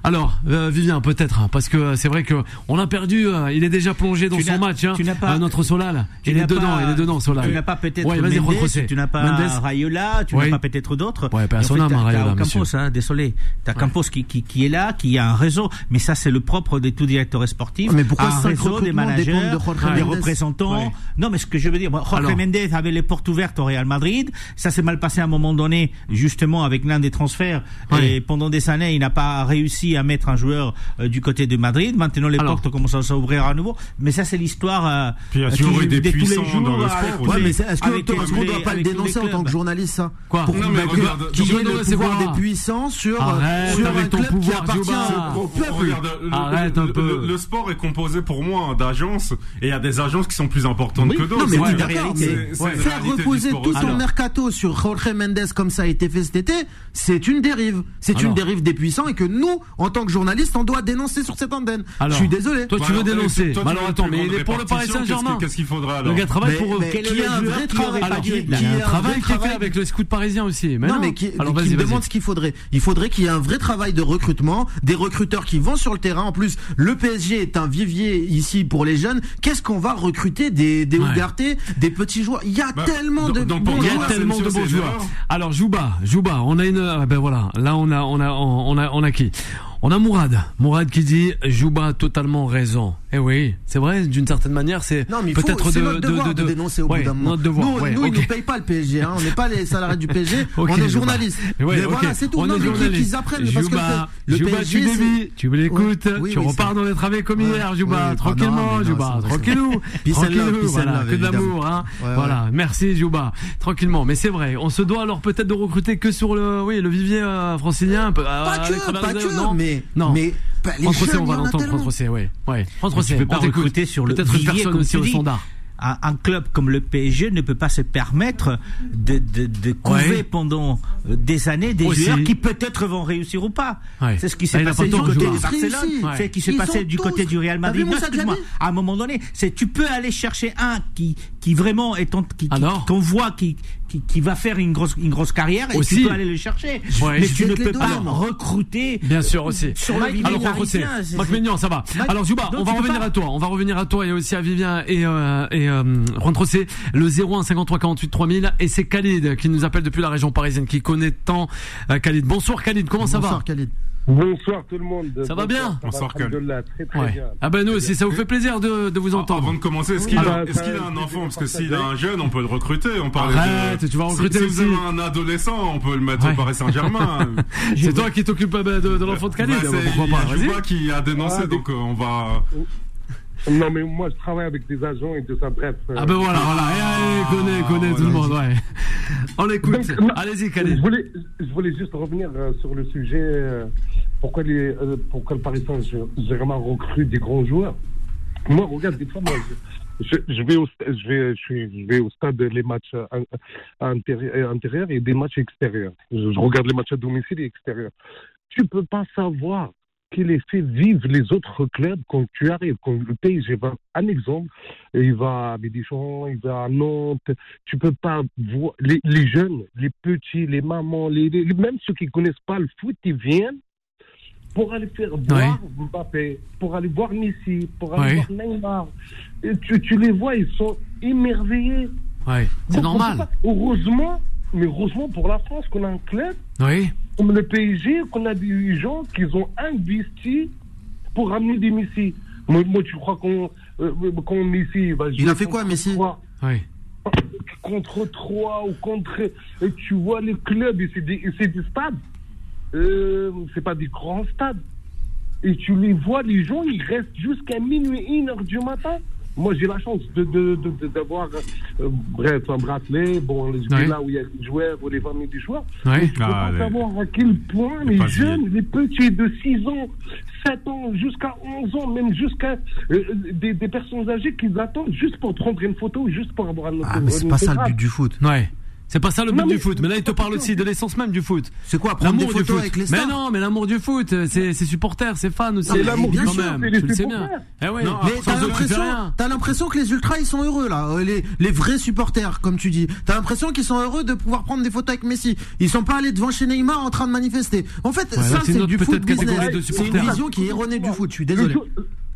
Alors, Vivien, peut-être, hein, parce que c'est vrai que on a perdu. il est déjà plongé dans son match. Hein, pas, notre Solal. Il est dedans. Il est dedans, Tu n'as pas peut-être Mendes, tu n'as pas Rayola, tu n'as pas peut-être d'autres. Ouais, personne n'a Rayola, Campos, hein, désolé. T'as ouais. Campos qui, qui, qui est là, qui a un réseau, mais ça c'est le propre des tout directeurs sportifs. Mais pourquoi un réseau, des managers, de des représentants. Non, mais ce que je veux dire, Jorge Mendes avait les portes ouvertes au Real Madrid. Ça s'est mal passé à un moment donné, justement avec l'un des transferts. Et pendant des années, il n'a pas réussi à mettre un joueur euh, du côté de Madrid. Maintenant, les portes commencent à s'ouvrir à nouveau. Mais ça, c'est l'histoire. Euh, Puis il y a toujours eu des puissants dans le sport mais est-ce qu'on ne doit pas le dénoncer en tant que journaliste, ça Quoi Pour qu'il y ait le pouvoir des puissants sur, sur un club qui appartient au peuple. Arrête un peu. Le sport est composé pour moi d'agences et il y a des agences qui sont plus importantes que d'autres. Non, mais d'accord, faire reposer tout son mercato sur Jorge Mendes comme ça a été fait cet été, c'est une dérive. C'est une dérive des puissants et que nous, en tant que journalistes, on doit dénoncer sur cette antenne. Je suis désolé. Toi, tu veux dénoncer. Alors attends, mais il est pour le Paris Saint-Germain. Qu'est-ce qu'il faudra alors Le gars travaille pour eux un vrai travail. il y a un travail qui est fait avec le scout parisien aussi. non, mais qui, Alors, qui demande ce qu'il faudrait. Il faudrait qu'il y ait un vrai travail de recrutement, des recruteurs qui vont sur le terrain. En plus, le PSG est un vivier ici pour les jeunes. Qu'est-ce qu'on va recruter des des ouais. des petits joueurs? Il y a bah, tellement de bons il y a tellement de bons joueurs. Alors Jouba, Jouba, on a une ah ben voilà, là on a on a on a on a qui? On a Mourad, Mourad qui dit Jouba a totalement raison. Eh oui, c'est vrai, d'une certaine manière, c'est peut-être de, notre devoir de, de, de, dénoncer au bout d'un moment. Devoir, nous, ouais, nous okay. ils nous payent pas le PSG, hein. on n'est pas les salariés du PSG, okay, on est journalistes. Ouais, mais voilà, c'est tout. On non, mais qu'ils apprennent parce que le Jouba, PSG, tu l'écoutes, oui, tu repars dans les travaux comme hier, Jouba, tranquillement, Jouba, tranquillou, tranquillou, voilà, que d'amour, hein. Voilà, merci Jouba, tranquillement. Mais c'est vrai, on se doit alors peut-être de recruter que sur le, oui, le vivier euh, francilien. Pas euh, que, pas que, mais non. France Rosset, on va l'entendre. France Rosset, ouais. ouais. France Rosset, tu peux pas recruter sur le peut-être une personne aussi au standard un, club comme le PSG ne peut pas se permettre de, de, de couver pendant euh, des années des joueurs qui peut-être vont réussir ou pas. C'est ce qui s'est passé du côté de Barcelone, c'est ce qui s'est passé du côté du Real Madrid. Excuse-moi, à un moment donné, c'est tu peux aller chercher un qui qui vraiment est ton, qui, qu'on voit qui, qui, qui va faire une grosse une grosse carrière et tu peux aller le chercher. mais tu ne peux pas recruter. Bien sûr aussi. Sur la vie Alors Mignon, ça va. Alors Zuba, on va revenir à toi. On va revenir à toi et aussi à Vivien et, euh, et euh, le 01 53 48 3000 et c'est Khalid qui nous appelle depuis la région parisienne qui connaît tant euh, Khalid. Bonsoir Khalid, comment ça va Bonsoir Khalid. Bonsoir tout le monde. Ça va bien Bonsoir Khalid. Très, très bien. Ah ben nous aussi, ça vous fait plaisir de, de vous ah, entendre. avant de commencer, est-ce qu'il a, est a, un enfant? Parce que s'il a un jeune, on peut le recruter. On parle Arrête, tu vas recruter si, aussi. Si vous avez un adolescent, on peut le mettre au Paris Saint-Germain. c'est toi qui t'occupes de, de, l'enfant de Khalid. Bah, pourquoi pas Vas-y. qui a dénoncé, ah, donc euh, on va. Non, mais moi, je travaille avec des agents et tout ça, bref. Ah ben voilà, voilà. Et, allez, connaît, ah, connaît tout le monde, ouais. On écoute. Allez-y, Khalid. Je voulais, je voulais juste revenir euh, sur le sujet. Euh, pourquoi, les, euh, pourquoi le Paris Saint-Germain recrute des grands joueurs Moi, regarde, des fois, moi, je, je, vais, au, je, vais, je, vais au stade les matchs intérieurs et des matchs extérieurs. Je, je regarde les matchs à domicile et extérieurs. Tu peux pas savoir qui les fait vivre les autres clubs quand tu arrives. Quand le PSG va, un exemple, il va à Bédichon, il va à Nantes, tu peux pas voir, les, les jeunes, les petits, les mamans, les, même ceux qui connaissent pas le foot, ils viennent pour aller faire voir Mbappé, pour aller voir Messi, pour aller voir Neymar. Et tu, tu, les vois, ils sont émerveillés. Ouais, c'est normal. Heureusement, mais heureusement pour la France qu'on a un club oui. Comme le PSG, qu'on a des gens qui ont investi pour amener des Messi. Moi, moi tu crois qu'on euh, Messi va Il a fait quoi, Messi oui. Contre 3 ou contre. Et tu vois les clubs, c'est des, des, stades. Euh, c'est pas des grands stades. Et tu les vois, les gens, ils restent jusqu'à minuit, 1 heure du matin. Moi, j'ai la chance d'avoir, de, de, euh, bref, un bracelet, bon, là où il y a des joueurs, ou les familles des joueurs. Oui. Mais je peux ah, pas savoir à quel point les jeunes, les petits de 6 ans, 7 ans, jusqu'à 11 ans, même jusqu'à euh, des, des, personnes âgées qui attendent juste pour prendre une photo, juste pour avoir un Ah, mais c'est pas ça le but du foot. Ouais. C'est pas ça le but du foot. Mais là, il te parle aussi de l'essence même du foot. C'est quoi Prendre des photos avec les stars Mais non, mais l'amour du foot, c'est supporters, c'est fans aussi. C'est l'amour du foot, tu le sais bien. Eh ouais. mais t'as l'impression, t'as l'impression que les ultras ils sont heureux là, euh, les, les vrais supporters comme tu dis. T'as l'impression qu'ils sont heureux de pouvoir prendre des photos avec Messi. Ils sont pas allés devant chez Neymar en train de manifester. En fait, ça c'est du foot business. C'est une vision qui est erronée du foot. Je suis désolé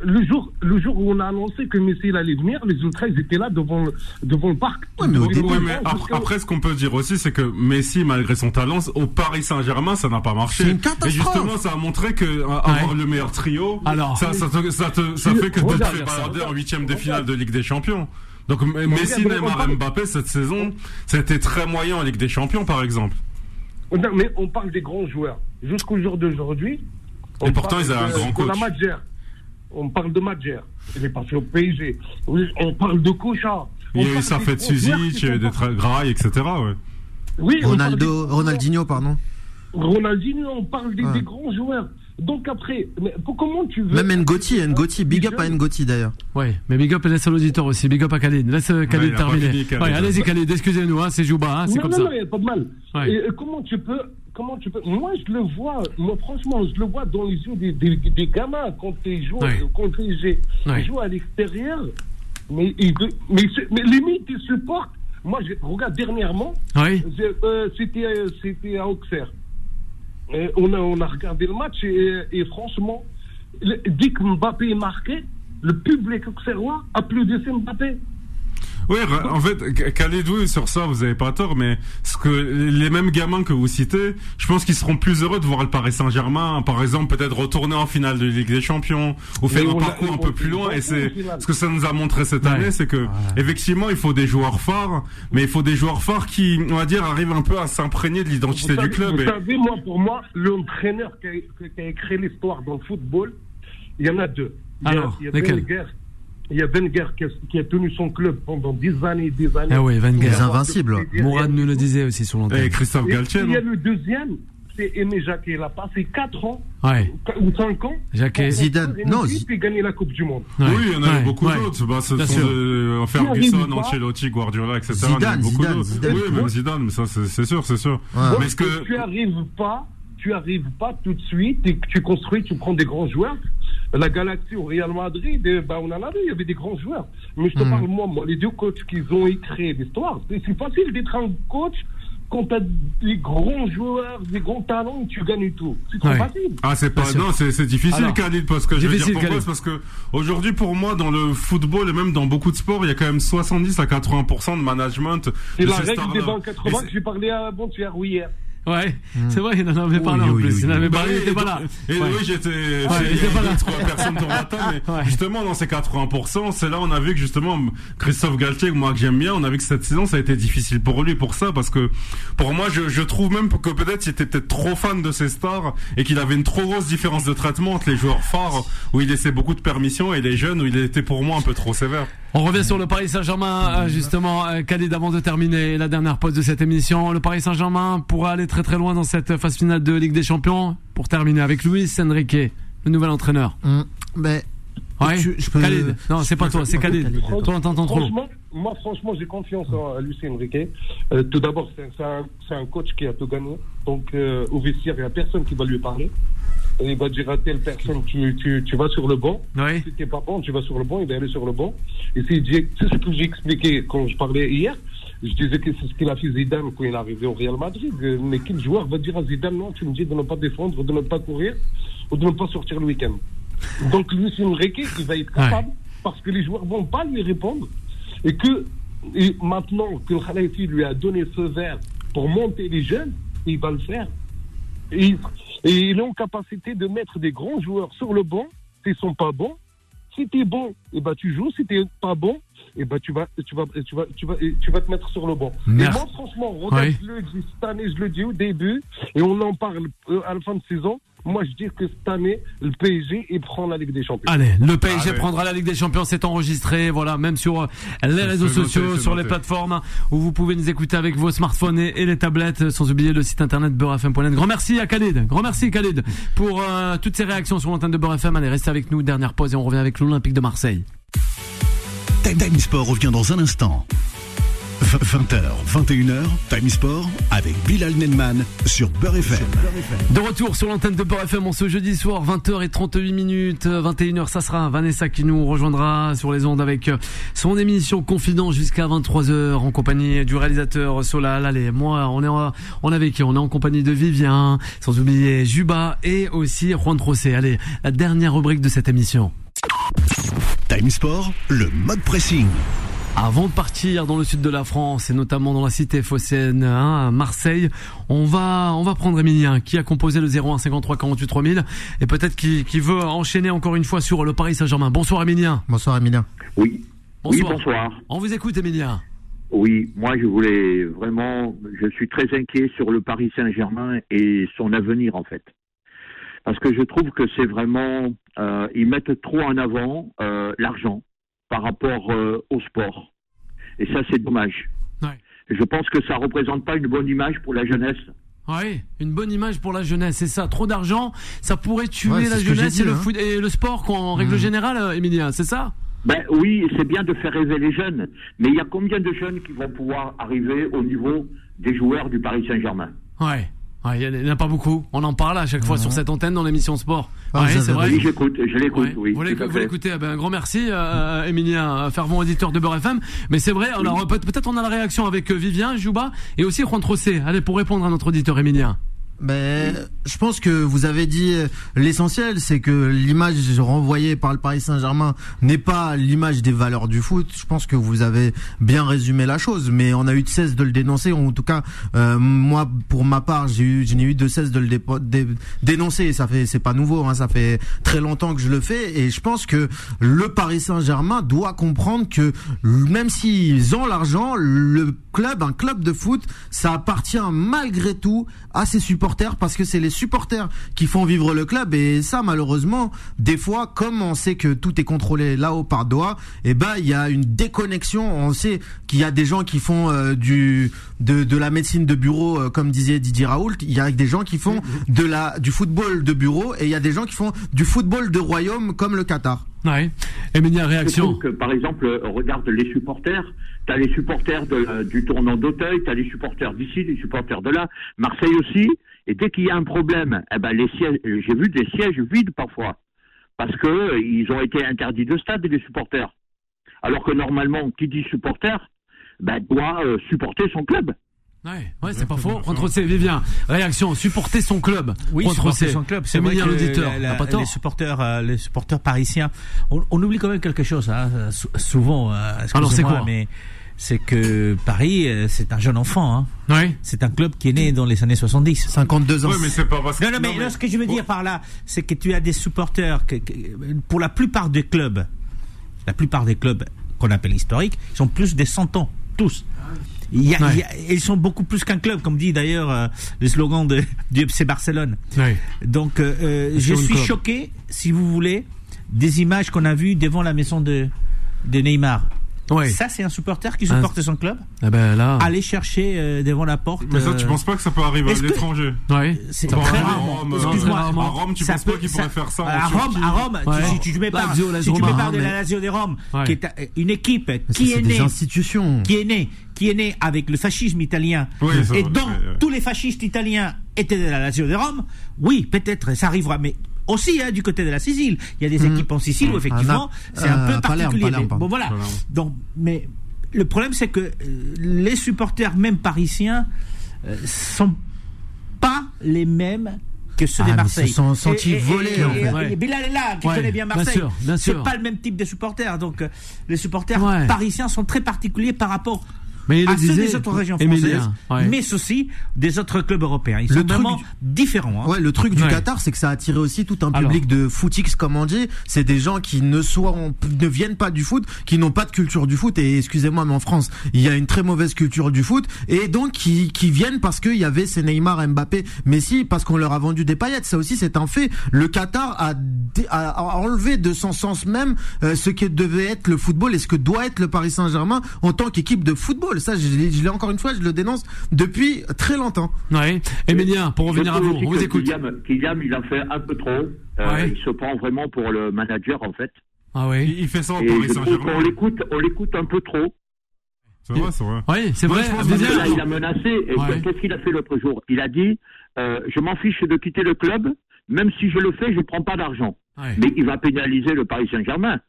le jour, le jour où on a annoncé que Messi allait venir, les ultras ils étaient là devant, devant le parc. Ouais, mais, après, ce qu'on peut dire aussi, c'est que Messi, malgré son talent, au Paris Saint-Germain, ça n'a pas marché. Une catastrophe. Et justement, ça a montré que avoir le meilleur trio, Alors, ça, ça, ça, ça fait que tu fais balader en huitième de finale de Ligue des Champions. Donc Messi, Neymar, Mbappé cette saison, ça a été très moyen en Ligue des Champions, par exemple. Mais on parle des grands joueurs. Jusqu'au jour d'aujourd'hui. Et pourtant, ils avaient un grand coach. On parle de Madjer. Il est passé au PSG. On parle de Kocha. Il y a eu ça fait Suzy, il y a eu des Grailles, etc. Ouais. Oui, Ronaldo, Ronaldinho, pardon. Ronaldinho, on parle des, des grands joueurs. Donc après, mais comment tu veux Même Ngoti, Ngoti, big up à Ngoti d'ailleurs. Ouais, mais big up laisse l'auditeur aussi, big up à Khalid. Laisse euh, Khalid terminer. Ouais, allez-y Khalid, excusez-nous, hein, c'est Jouba, hein, c'est comme non, ça. Non, non, il n'y a pas de mal. Et, comment tu peux comment tu peux. Moi, je le vois, moi, franchement, je le vois dans les yeux des, des, des gamins quand ils jouent, quand ils jouent à l'extérieur. Mais, mais, mais, limite, ils supportent. Moi, je, regarde, dernièrement, euh, c'était, euh, c'était à Auxerre. on, a, on a regardé le match et, et franchement, dès que Mbappé est marqué, le public auxerrois applaudissait Mbappé. Oui, en fait, Khalid, sur ça, vous avez pas tort, mais ce que les mêmes gamins que vous citez, je pense qu'ils seront plus heureux de voir le Paris Saint-Germain, par exemple, peut-être retourner en finale de Ligue des Champions ou faire un parcours un peu plus loin. Et c'est ce que ça nous a montré cette année, c'est que effectivement, il faut des joueurs phares, mais il faut des joueurs phares qui, on va dire, arrivent un peu à s'imprégner de l'identité du club. Vous savez, moi, pour moi, l'entraîneur qui, a, écrit l'histoire dans le football, il y en a deux. Il y a, Alors, il y a il y a Wenger qui a, tenu son club pendant des années et des années. Ah oui, Wenger. Les invincibles. Mourad nous le disait aussi sur l'antenne. Et Christophe Galtier. Il y a le deuxième, c'est Aimé Jacquet. Il a passé 4 ans. Ouais. Ou 5 ans. Jacquet. Zidane. Non, Zidane. Gagner la Coupe du Monde. Oui, il y en a eu beaucoup d'autres. Bah, ce sont de Ferguson, Ancelotti, Guardiola, etc. Zidane, Zidane, Zidane. Oui, même Zidane, mais ça, c'est sûr, c'est sûr. Mais est-ce que. Tu arrives pas tu arrives pas tout de suite et que tu construis, tu prends des grands joueurs. La Galaxie au Real Madrid, eh ben on en avait, il y avait des grands joueurs. Mais je te hmm. parle, moi, moi, les deux coachs qui ont écrit l'histoire, c'est facile d'être un coach quand tu as des grands joueurs, des grands talents, tu gagnes tout. C'est trop facile. Ah, c'est pas, non, c'est difficile, Khalid, parce que je vais dire pourquoi, parce que aujourd'hui, pour moi, dans le football et même dans beaucoup de sports, il y a quand même 70 à 80% de management. C'est la règle des 20 80 que j'ai parlé à bon ou hier. Ouais, c'est vrai, il en avait parlé en plus. il en avait parlé, il était pas là. Et oui, j'étais, ouais, il pas là. trois personnes la table, mais justement, dans ces 80%, c'est là on a vu que justement, Christophe Galtier, moi que j'aime bien, on a vu que cette saison, ça a été difficile pour lui, pour ça, parce que, pour moi, je, je trouve même que peut-être il était peut-être trop fan de ses stars et qu'il avait une trop grosse différence de traitement entre les joueurs phares, où il laissait beaucoup de permissions, et les jeunes, où il était pour moi un peu trop sévère. On revient sur le Paris Saint-Germain, euh, justement, euh, Khalid, avant de terminer la dernière pause de cette émission. Le Paris Saint-Germain pourra aller très très loin dans cette phase finale de Ligue des Champions. Pour terminer avec Luis Enrique, le nouvel entraîneur. Mmh. Mais ouais. je, peux... Khalid. Non, c'est pas toi, c'est Khalid. Toi, t'entends trop. Moi, franchement, j'ai confiance en Luis Enrique. Euh, tout d'abord, c'est un, un, coach qui a tout gagné. Donc, au vestiaire, il n'y a personne qui va lui parler il va dire à telle personne tu, tu, tu vas sur le banc. Oui. Si t'es pas bon, tu vas sur le banc, il va aller sur le banc. Et c'est ce que j'ai expliqué quand je parlais hier. Je disais que c'est ce qu'il a fait Zidane quand il est arrivé au Real Madrid. Mais quel joueur va dire à Zidane non, tu me dis de ne pas défendre, de ne pas courir ou de ne pas sortir le week-end? Donc lui, c'est une réquête, il va être capable parce que les joueurs vont pas lui répondre et que et maintenant que le Khalifi lui a donné feu vert pour monter les jeunes, il va le faire. Et, il est en capacité de mettre des grands joueurs sur le banc s'ils sont pas bons. Si tu es bon, et eh ben, tu joues. Si tu n'es pas bon, et eh ben, tu, vas, tu, vas, tu, vas, tu, vas, tu vas te mettre sur le banc. Mais moi, franchement, regarde, je le dis cette année, je le dis au début, et on en parle euh, à la fin de saison. Moi, je dis que cette année, le PSG, il prend la Ligue des Champions. Allez, le PSG prendra la Ligue des Champions, c'est enregistré, voilà, même sur euh, les réseaux sociaux, sur les plateformes où vous pouvez nous écouter avec vos smartphones et, les tablettes, sans oublier le site internet beurrefm.net. Grand merci à Khalid, grand merci Khalid pour euh, toutes ces réactions sur l'antenne de Beurre FM. Allez, restez avec nous, dernière pause et on revient avec l'Olympique de Marseille. Time Sport revient dans un instant. 20h, 21h, Time Sport avec Bilal Nenman sur Beurre FM. De retour sur l'antenne de Beurre FM en ce jeudi soir, 20h et 38 minutes, 21h, ça sera Vanessa qui nous rejoindra sur les ondes avec son émission Confident jusqu'à 23h en compagnie du réalisateur Solal. Allez, moi, on est, on est avec qui? On est en compagnie de Vivien, sans oublier Juba et aussi Juan Trocé. Allez, la dernière rubrique de cette émission. Time Sport, le mode pressing. Avant de partir dans le sud de la France et notamment dans la cité phocéenne hein, à Marseille, on va on va prendre Emilien qui a composé le 01 53 48 3000 et peut-être qui, qui veut enchaîner encore une fois sur le Paris Saint-Germain. Bonsoir Emilien. Bonsoir Emilien. Oui. Bonsoir. Oui, bonsoir. On vous écoute Emilien. Oui, moi je voulais vraiment, je suis très inquiet sur le Paris Saint-Germain et son avenir en fait, parce que je trouve que c'est vraiment, euh, ils mettent trop en avant euh, l'argent par rapport euh, au sport. Et ça, c'est dommage. Je pense que ça représente pas une bonne image pour la jeunesse. Oui, une bonne image pour la jeunesse, c'est ça. Trop d'argent, ça pourrait tuer la jeunesse et, le hein. et, le sport, quoi, en règle mmh. générale, euh, Emilia, c'est ça? Ben oui, c'est bien de faire rêver les jeunes, mais il y a combien de jeunes qui vont pouvoir arriver au niveau des joueurs du Paris Saint-Germain? Ouais. Il n'y en a pas beaucoup. On en parle à chaque fois sur cette antenne dans l'émission sport. Ah, c'est vrai. Oui, j'écoute, je l'écoute, oui. Vous l'écoutez, eh ben, un grand merci, euh, Emilien, fervent auditeur de Beurre FM. Mais c'est vrai, alors peut-être on a la réaction avec euh, Vivien, Jouba et aussi Juan Trocé. Allez, pour répondre à notre auditeur Emilien. Ben, je pense que vous avez dit l'essentiel, c'est que l'image renvoyée par le Paris Saint-Germain n'est pas l'image des valeurs du foot. Je pense que vous avez bien résumé la chose, mais on a eu de cesse de le dénoncer. En tout cas, euh, moi, pour ma part, j'ai eu, je n'ai eu de cesse de le dénoncer. Ça fait, c'est pas nouveau, hein, ça fait très longtemps que je le fais, et je pense que le Paris Saint-Germain doit comprendre que même s'ils ont l'argent, le club, un club de foot, ça appartient malgré tout à ses supporters parce que c'est les supporters qui font vivre le club. Et ça malheureusement des fois comme on sait que tout est contrôlé là-haut par Doha et eh ben il y a une déconnexion. On sait qu'il y a des gens qui font euh, du de, la médecine de bureau euh, comme disait Didier Raoult. Il y a des gens qui font de la du football de bureau et il y a des gens qui font du football de royaume comme le Qatar Ouais. Emilia, réaction. Par exemple, regarde les supporters. Tu as les supporters de, du tournant d'Auteuil, tu as les supporters d'ici, les supporters de là. Marseille aussi. Et dès qu'il y a un problème, eh ben les sièges, j'ai vu des sièges vides parfois, parce que euh, ils ont été interdits de stade les supporters. Alors que normalement, qui dit supporter, ben, doit euh, supporter son club. Ouais, ouais, c'est pas faux. Contre c'est Vivien. Réaction, supporter son club. Oui, supporter son club. C'est vrai que l'auditeur. Les supporters, euh, les supporters parisiens. On, on, oublie quand même quelque chose, hein, souvent. Euh, Alors c'est quoi Mais c'est que Paris, euh, c'est un jeune enfant. Hein. Oui. C'est un club qui est né dans les années 70. 52 ans. Oui, mais c'est pas parce que... Non, non, mais, ce que je veux dire par là, c'est que tu as des supporters, que, pour la plupart des clubs, la plupart des clubs qu'on appelle historiques, sont plus des 100 ans, tous. Il y a, ils sont beaucoup plus qu'un club, comme dit d'ailleurs euh, le slogan de, du FC Barcelone. Donc, euh, euh je suis choqué, si vous voulez, des images qu'on a vues devant la maison de, de Neymar. Ça, c'est un supporter qui supporte ah. son club. Ah ben là. Aller chercher euh, devant la porte. Mais ça, tu euh, penses pas que ça peut arriver à l'étranger? Oui. C'est très rare. Excuse-moi. À Rome, tu penses pas qu'il pourrait faire ça À Rome, à Rome, si tu me parles, si tu me parles de la Lazio de Rome, qui est une équipe qui est née, qui est née, qui est née avec le fascisme italien, et dont tous les fascistes italiens étaient de la Lazio de Rome. Oui, peut-être, ça arrivera, mais aussi hein, du côté de la Sicile. Il y a des mmh. équipes en Sicile où effectivement c'est un peu euh, particulier. bon voilà. Donc, mais le problème c'est que euh, les supporters même parisiens euh, sont pas les mêmes que ceux ah, de Marseille. Ils se sont sentis volés. Et, Bilal est là, qui connaît bien Marseille. C'est pas le même type de supporters. Donc, les supporters parisiens sont très particuliers par rapport mais à ceux des autres régions françaises, mais aussi des autres clubs européens. Ils sont vraiment différents. Hein. Ouais, le truc du Qatar, c'est que ça a attiré aussi tout un public de footix, comme on dit. C'est des gens qui ne soient, ne viennent pas du foot, qui n'ont pas de culture du foot. Et excusez-moi, mais en France, il y a une très mauvaise culture du foot, et donc qui, qui viennent parce qu'il y avait ces Neymar, Mbappé, Messi, parce qu'on leur a vendu des paillettes. Ça aussi, c'est un fait. Le Qatar a, a, enlevé de son sens même euh, ce que devait être le football et ce que doit être le Paris Saint-Germain en tant qu'équipe de football. Ça, je l'ai encore une fois, je le dénonce depuis très longtemps. Oui. Emilien, pour revenir à vous, on vous écoute. Kylian, il a fait un peu trop. Euh, il se prend vraiment pour le manager, en fait. Ah oui. Il fait ça en Paris Saint-Germain. On l'écoute, on l'écoute un peu trop. C'est vrai, c'est vrai. Oui, c'est vrai. il a menacé. Et qu'est-ce qu'il a fait l'autre jour? Il a dit euh, Je m'en fiche de quitter le club, même si je le fais, je ne prends pas d'argent. Mais il va pénaliser le Paris Saint-Germain.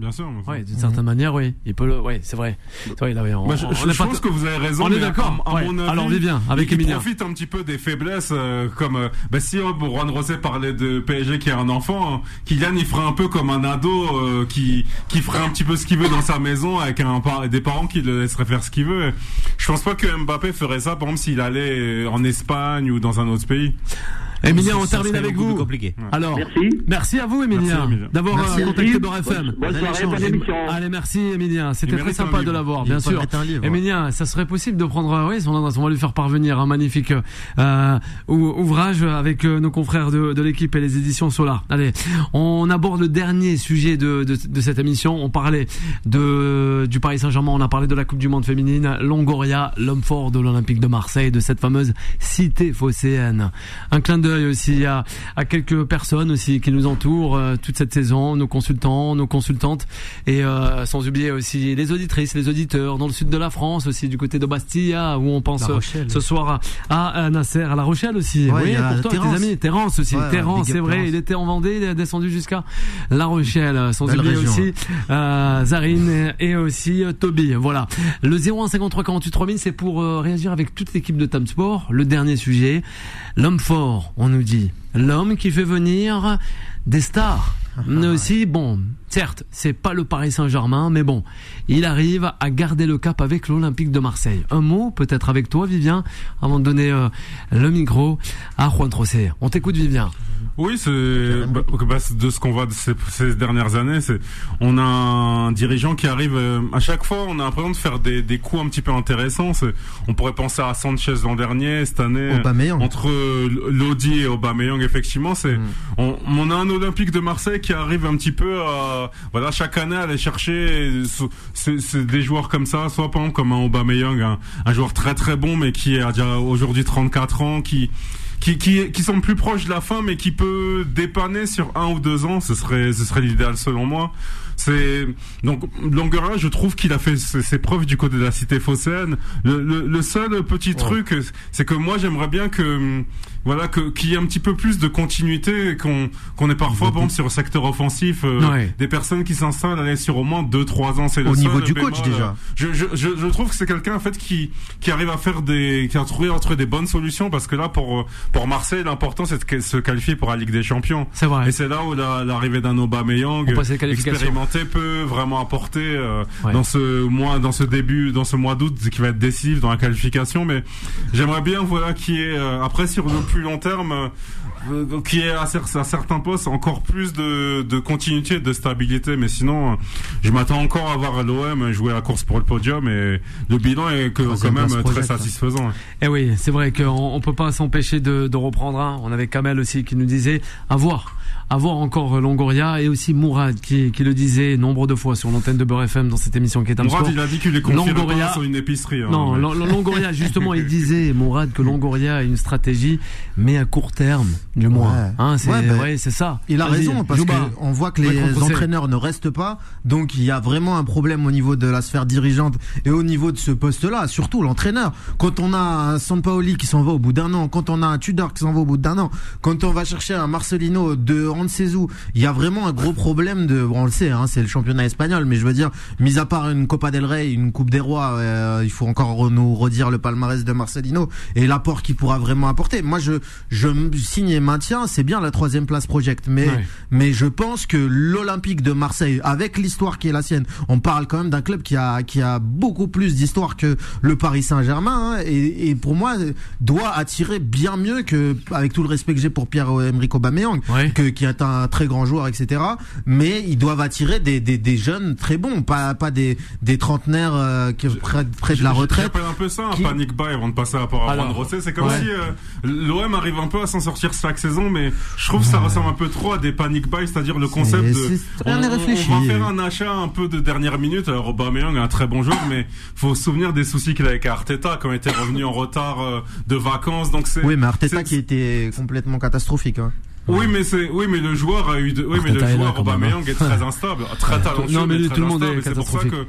Bien sûr. Oui, d'une certaine manière, oui. Il peut le... Oui, c'est vrai. Là, on, je, pense que vous avez raison. On est d'accord. Alors, Vivien, avec il, il profite un petit peu des faiblesses, euh, comme euh, bah, si euh, Juan Rosé parlait de PSG qui est un enfant, hein, Kylian il ferait un peu comme un ado euh, qui qui ferait un petit peu ce qu'il veut dans sa maison avec un des parents qui le laisseraient faire ce qu'il veut. Je pense pas que Mbappé ferait ça, par exemple, s'il allait en Espagne ou dans un autre pays. Emilien, on termine avec vous. Compliqué. Alors, merci. merci à vous, Emilien, d'avoir euh, contacté Beurre FM. Bonne soirée, bonne émission. Allez, merci, Emilien. C'était très sympa de l'avoir, bien sûr. Emilien, ça serait possible de prendre, oui, on va lui faire parvenir un magnifique euh, ouvrage avec euh, nos confrères de, de l'équipe et les éditions Solar. Allez, on aborde le dernier sujet de, de, de cette émission. On parlait de du Paris Saint-Germain, on a parlé de la Coupe du Monde féminine, Longoria, l'homme fort de l'Olympique de Marseille, de cette fameuse cité phocéenne. Un clin d'œil aussi à, à quelques personnes aussi qui nous entourent euh, toute cette saison, nos consultants, nos consultantes, et euh, sans oublier aussi les auditrices, les auditeurs dans le sud de la France aussi, du côté de Bastia, où on pense ce soir à, à, Nasser, à La Rochelle aussi. oui, pour toi, tes amis, Terence aussi. Terence, c'est vrai, il était en Vendée, il est descendu jusqu'à La Rochelle, sans oublier aussi euh, Zarine et, aussi euh, Toby. Voilà. Le 0153 48 3000, c'est pour réagir avec toute l'équipe de Tam Sport. Le dernier sujet, l'homme fort on nous dit. L'homme qui fait venir des stars. Mais aussi, bon, certes, c'est pas le Paris Saint-Germain, mais bon, il arrive à garder le cap avec l'Olympique de Marseille. Un mot, peut-être avec toi, Vivien, avant de donner euh, le micro à Juan Trocé. On t'écoute, Vivien. Oui, c'est bah, bah, de ce qu'on voit de ces, dernières années. C'est on a un dirigeant qui arrive euh, à chaque fois. On a l'impression de faire des, des coups un petit peu intéressants. On pourrait penser à Sanchez l'an dernier, cette année. Entre Lodi et Aubameyang, effectivement, c'est mm. on, a un Olympique de Marseille qui arrive un petit peu à voilà chaque année aller chercher des joueurs comme ça, soit par exemple comme un Aubameyang, un, un joueur très très bon mais qui a déjà aujourd'hui 34 ans, qui qui, qui, qui sont plus proches de la fin, mais qui peut dépanner sur un ou deux ans, ce serait, ce serait l'idéal selon moi. C'est donc Longuerin, je trouve qu'il a fait ses, preuves du côté de la cité phocéenne. Le, le, le seul petit truc, c'est que moi j'aimerais bien que voilà que qu'il y ait un petit peu plus de continuité qu'on qu'on ait parfois par exemple sur le secteur offensif euh, des personnes qui s'installent sur au moins 2 3 ans c'est au niveau du coach déjà. je, je, je, trouve que c'est quelqu'un en fait qui qui arrive à faire des qui a trouvé entre des bonnes solutions parce que là pour pour Marseille l'important c'est de se qualifier pour la Ligue des Champions. C'est vrai. Et c'est là où l'arrivée d'un Aubameyang expérimenté peut vraiment apporter euh, dans ce mois dans ce début dans ce mois d'août qui va être décisif dans la qualification. Mais j'aimerais bien voilà qui est euh, après sur le plus long terme, euh, qui est à, certains postes encore plus de, de continuité, de stabilité. Mais sinon, je m'attends encore à voir l'OM jouer la course pour le podium et le bilan est que, quand même très satisfaisant. Et eh oui, c'est vrai qu'on ne peut pas s'empêcher de, de reprendre. On avait Kamel aussi qui nous disait à voir avoir encore Longoria et aussi Mourad qui, qui le disait nombre de fois sur l'antenne de Beurre FM dans cette émission qui est un Mourad, il a dit qu'il est Longoria sur une épicerie. Hein, non, Longoria justement, il disait Mourad que Longoria a une stratégie, mais à court terme, du moins. Hein, c'est bah, ouais, c'est ça. Il a raison parce qu'on voit que les entraîneurs ne restent pas, donc il y a vraiment un problème au niveau de la sphère dirigeante et au niveau de ce poste-là, surtout l'entraîneur. Quand on a un Sampaoli qui s'en va au bout d'un an, quand on a un Tudor qui s'en va au bout d'un an, quand on va chercher un Marcelino de de Il y a vraiment un gros problème de, on le sait, hein, c'est le championnat espagnol, mais je veux dire, mis à part une Copa del Rey, une Coupe des Rois, euh, il faut encore nous redire le palmarès de Marcelino et l'apport qu'il pourra vraiment apporter. Moi, je, je signe maintiens, c'est bien la troisième place project, mais, mais je pense que l'Olympique de Marseille, avec l'histoire qui est la sienne, on parle quand même d'un club qui a, qui a beaucoup plus d'histoire que le Paris Saint-Germain, hein, et, et, pour moi, doit attirer bien mieux que, avec tout le respect que j'ai pour Pierre-Emerick Aubameyang, que, qui a un très grand joueur, etc. Mais ils doivent attirer des, des, des jeunes très bons, pas, pas des, des trentenaires euh, qui près, près de la retraite. J'appelle un peu ça un panic buy avant de passer à rapport à Juan Rosset. C'est comme si euh, l'OM arrive un peu à s'en sortir chaque saison, mais je trouve que ça ressemble un peu trop à des panic buy, c'est-à-dire le concept de on, on, va faire un achat un peu de dernière minute. Alors Aubameyang est un très bon joueur, mais faut se souvenir des soucis qu'il avait avec Arteta quand il était revenu en retard euh, de vacances. Donc c'est oui, mais Arteta qui était complètement catastrophique. Hein. Oui, mais c'est, oui, mais le joueur a eu, de... oui, mais le joueur Aubameyang est très instable, très talentueux. Non, mais, tout le monde est C'est pour ça que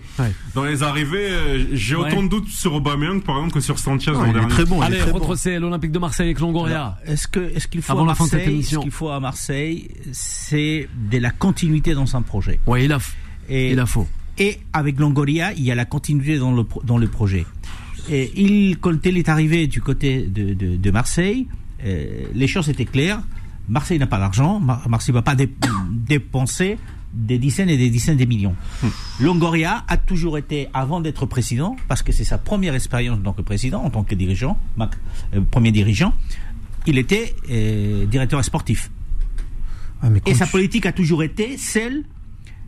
dans les arrivées, euh, j'ai autant de doutes sur Aubameyang par exemple que sur Sanchez Il est très bon. Allez, retrousser l'Olympique de Marseille avec Longoria. Est-ce que, est-ce qu'il faut à Marseille, ce qu'il faut à Marseille, c'est de la continuité dans son projet. Oui, il a, il a faux. Et avec Longoria, il y a la continuité dans le dans le projet. Et il, quand il est arrivé du côté de, de, de Marseille, euh, les choses étaient claires. Marseille n'a pas d'argent, Marseille ne va pas dépenser des dizaines et des dizaines de millions. Hmm. Longoria a toujours été, avant d'être président, parce que c'est sa première expérience en tant que président, en tant que dirigeant, euh, premier dirigeant, il était euh, directeur sportif. Ah, et sa politique a toujours été celle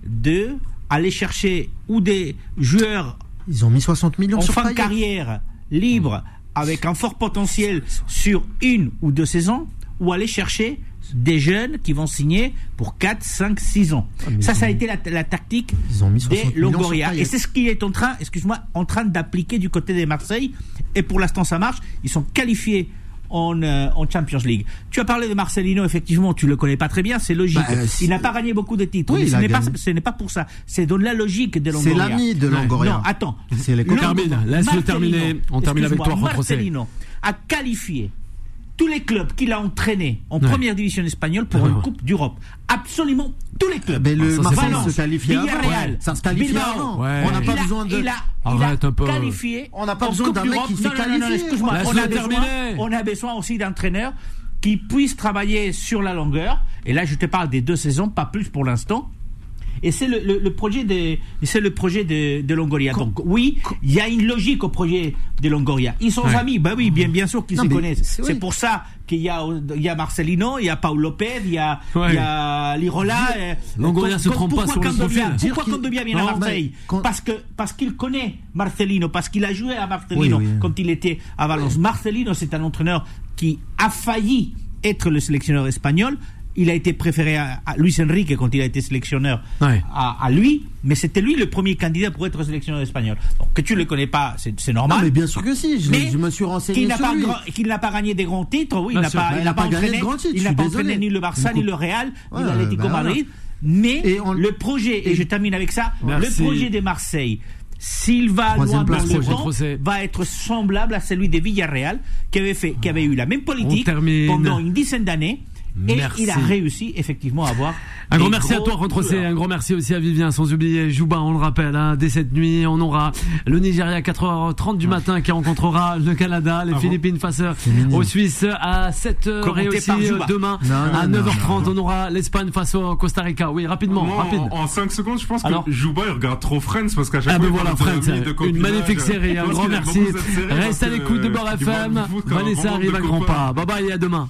de aller chercher ou des joueurs ils ont mis 60 millions en sur fin de carrière libre avec un fort potentiel sur une ou deux saisons ou aller chercher des jeunes qui vont signer pour 4, 5, 6 ans. Ah, ça, ça a été la, tactique des Longoria. Et c'est ce qui est en train, excuse-moi, en train d'appliquer du côté des Marseille. Et pour l'instant, ça marche. Ils sont qualifiés en, euh, en, Champions League. Tu as parlé de Marcelino, effectivement, tu le connais pas très bien, c'est logique. Bah, il n'a pas gagné beaucoup de titres. ce n'est pas, ce n'est pas pas pour ça. C'est dans la logique de Longoria. C'est l'ami de Longoria. Non, attends. C'est les Termine, laisse-le terminer. On termine avec toi, Marcelino a qualifié tous les clubs qu'il a entraînés en première division espagnole pour une Coupe d'Europe. Absolument tous les clubs. Mais le Marseille se qualifie Villarreal, ça se qualifie. On n'a pas besoin de. Il a, Arrête un peu. qualifié. On n'a pas besoin d'un mec qui s'est qualifié. excuse-moi. On, a besoin, on a besoin aussi d'entraîneurs qui puissent travailler sur la longueur. Et là, je te parle des deux saisons, pas plus pour l'instant. Et c'est le, le, projet de, c'est le projet de, de Longoria. Donc oui, il y a une logique au projet de Longoria. Ils sont amis, bah oui, bien, bien sûr qu'ils se connaissent. C'est pour ça qu'il y a, il y a Marcelino, il y a Paul Lopez, il y a, il y a Lirola. Euh, Longoria se trompe pas sur le profil. Pourquoi Condobia vient à Marseille Parce que parce qu'il connaît Marcelino, parce qu'il a joué à Marcelino quand il était à Valence. Marcelino, c'est un entraîneur qui a failli être le sélectionneur espagnol il a été préféré à, Luis Enrique quand il a été sélectionneur à, lui, mais c'était lui le premier candidat pour être sélectionneur espagnol. Donc que tu le connais pas, c'est normal. mais bien sûr que si, je, je me suis renseigné qu'il n'a pas, n'a pas gagné des grands titres, oui, il n'a pas, il n'a pas, entraîné, il n'a pas entraîné ni le Barça, ni le Real, ni l'Atlético bah Madrid. Mais le projet, et, je termine avec ça, le projet de Marseille, s'il va loin dans le temps, va être semblable à celui de Villarreal, qui avait, fait, qui avait eu la même politique pendant une dizaine d'années et il a réussi effectivement à avoir. Un grand merci à toi, Rentrocé. Un grand merci aussi à Vivien, sans oublier Jouba, on le rappelle. Hein, dès cette nuit, on aura le Nigeria à 4h30 du matin qui rencontrera le Canada, les ah Philippines face aux Suisses à 7h et aussi euh, demain à 9h30 on aura l'Espagne face au Costa Rica. Oui, rapidement, rapide. En, 5 secondes, je pense que Jouba il regarde trop Friends parce qu'à chaque ah, fois ben voilà, Friends, une magnifique série. Un grand merci. Reste à l'écoute de Bord FM. Vanessa arrive à grands pas. Bye bye et à demain.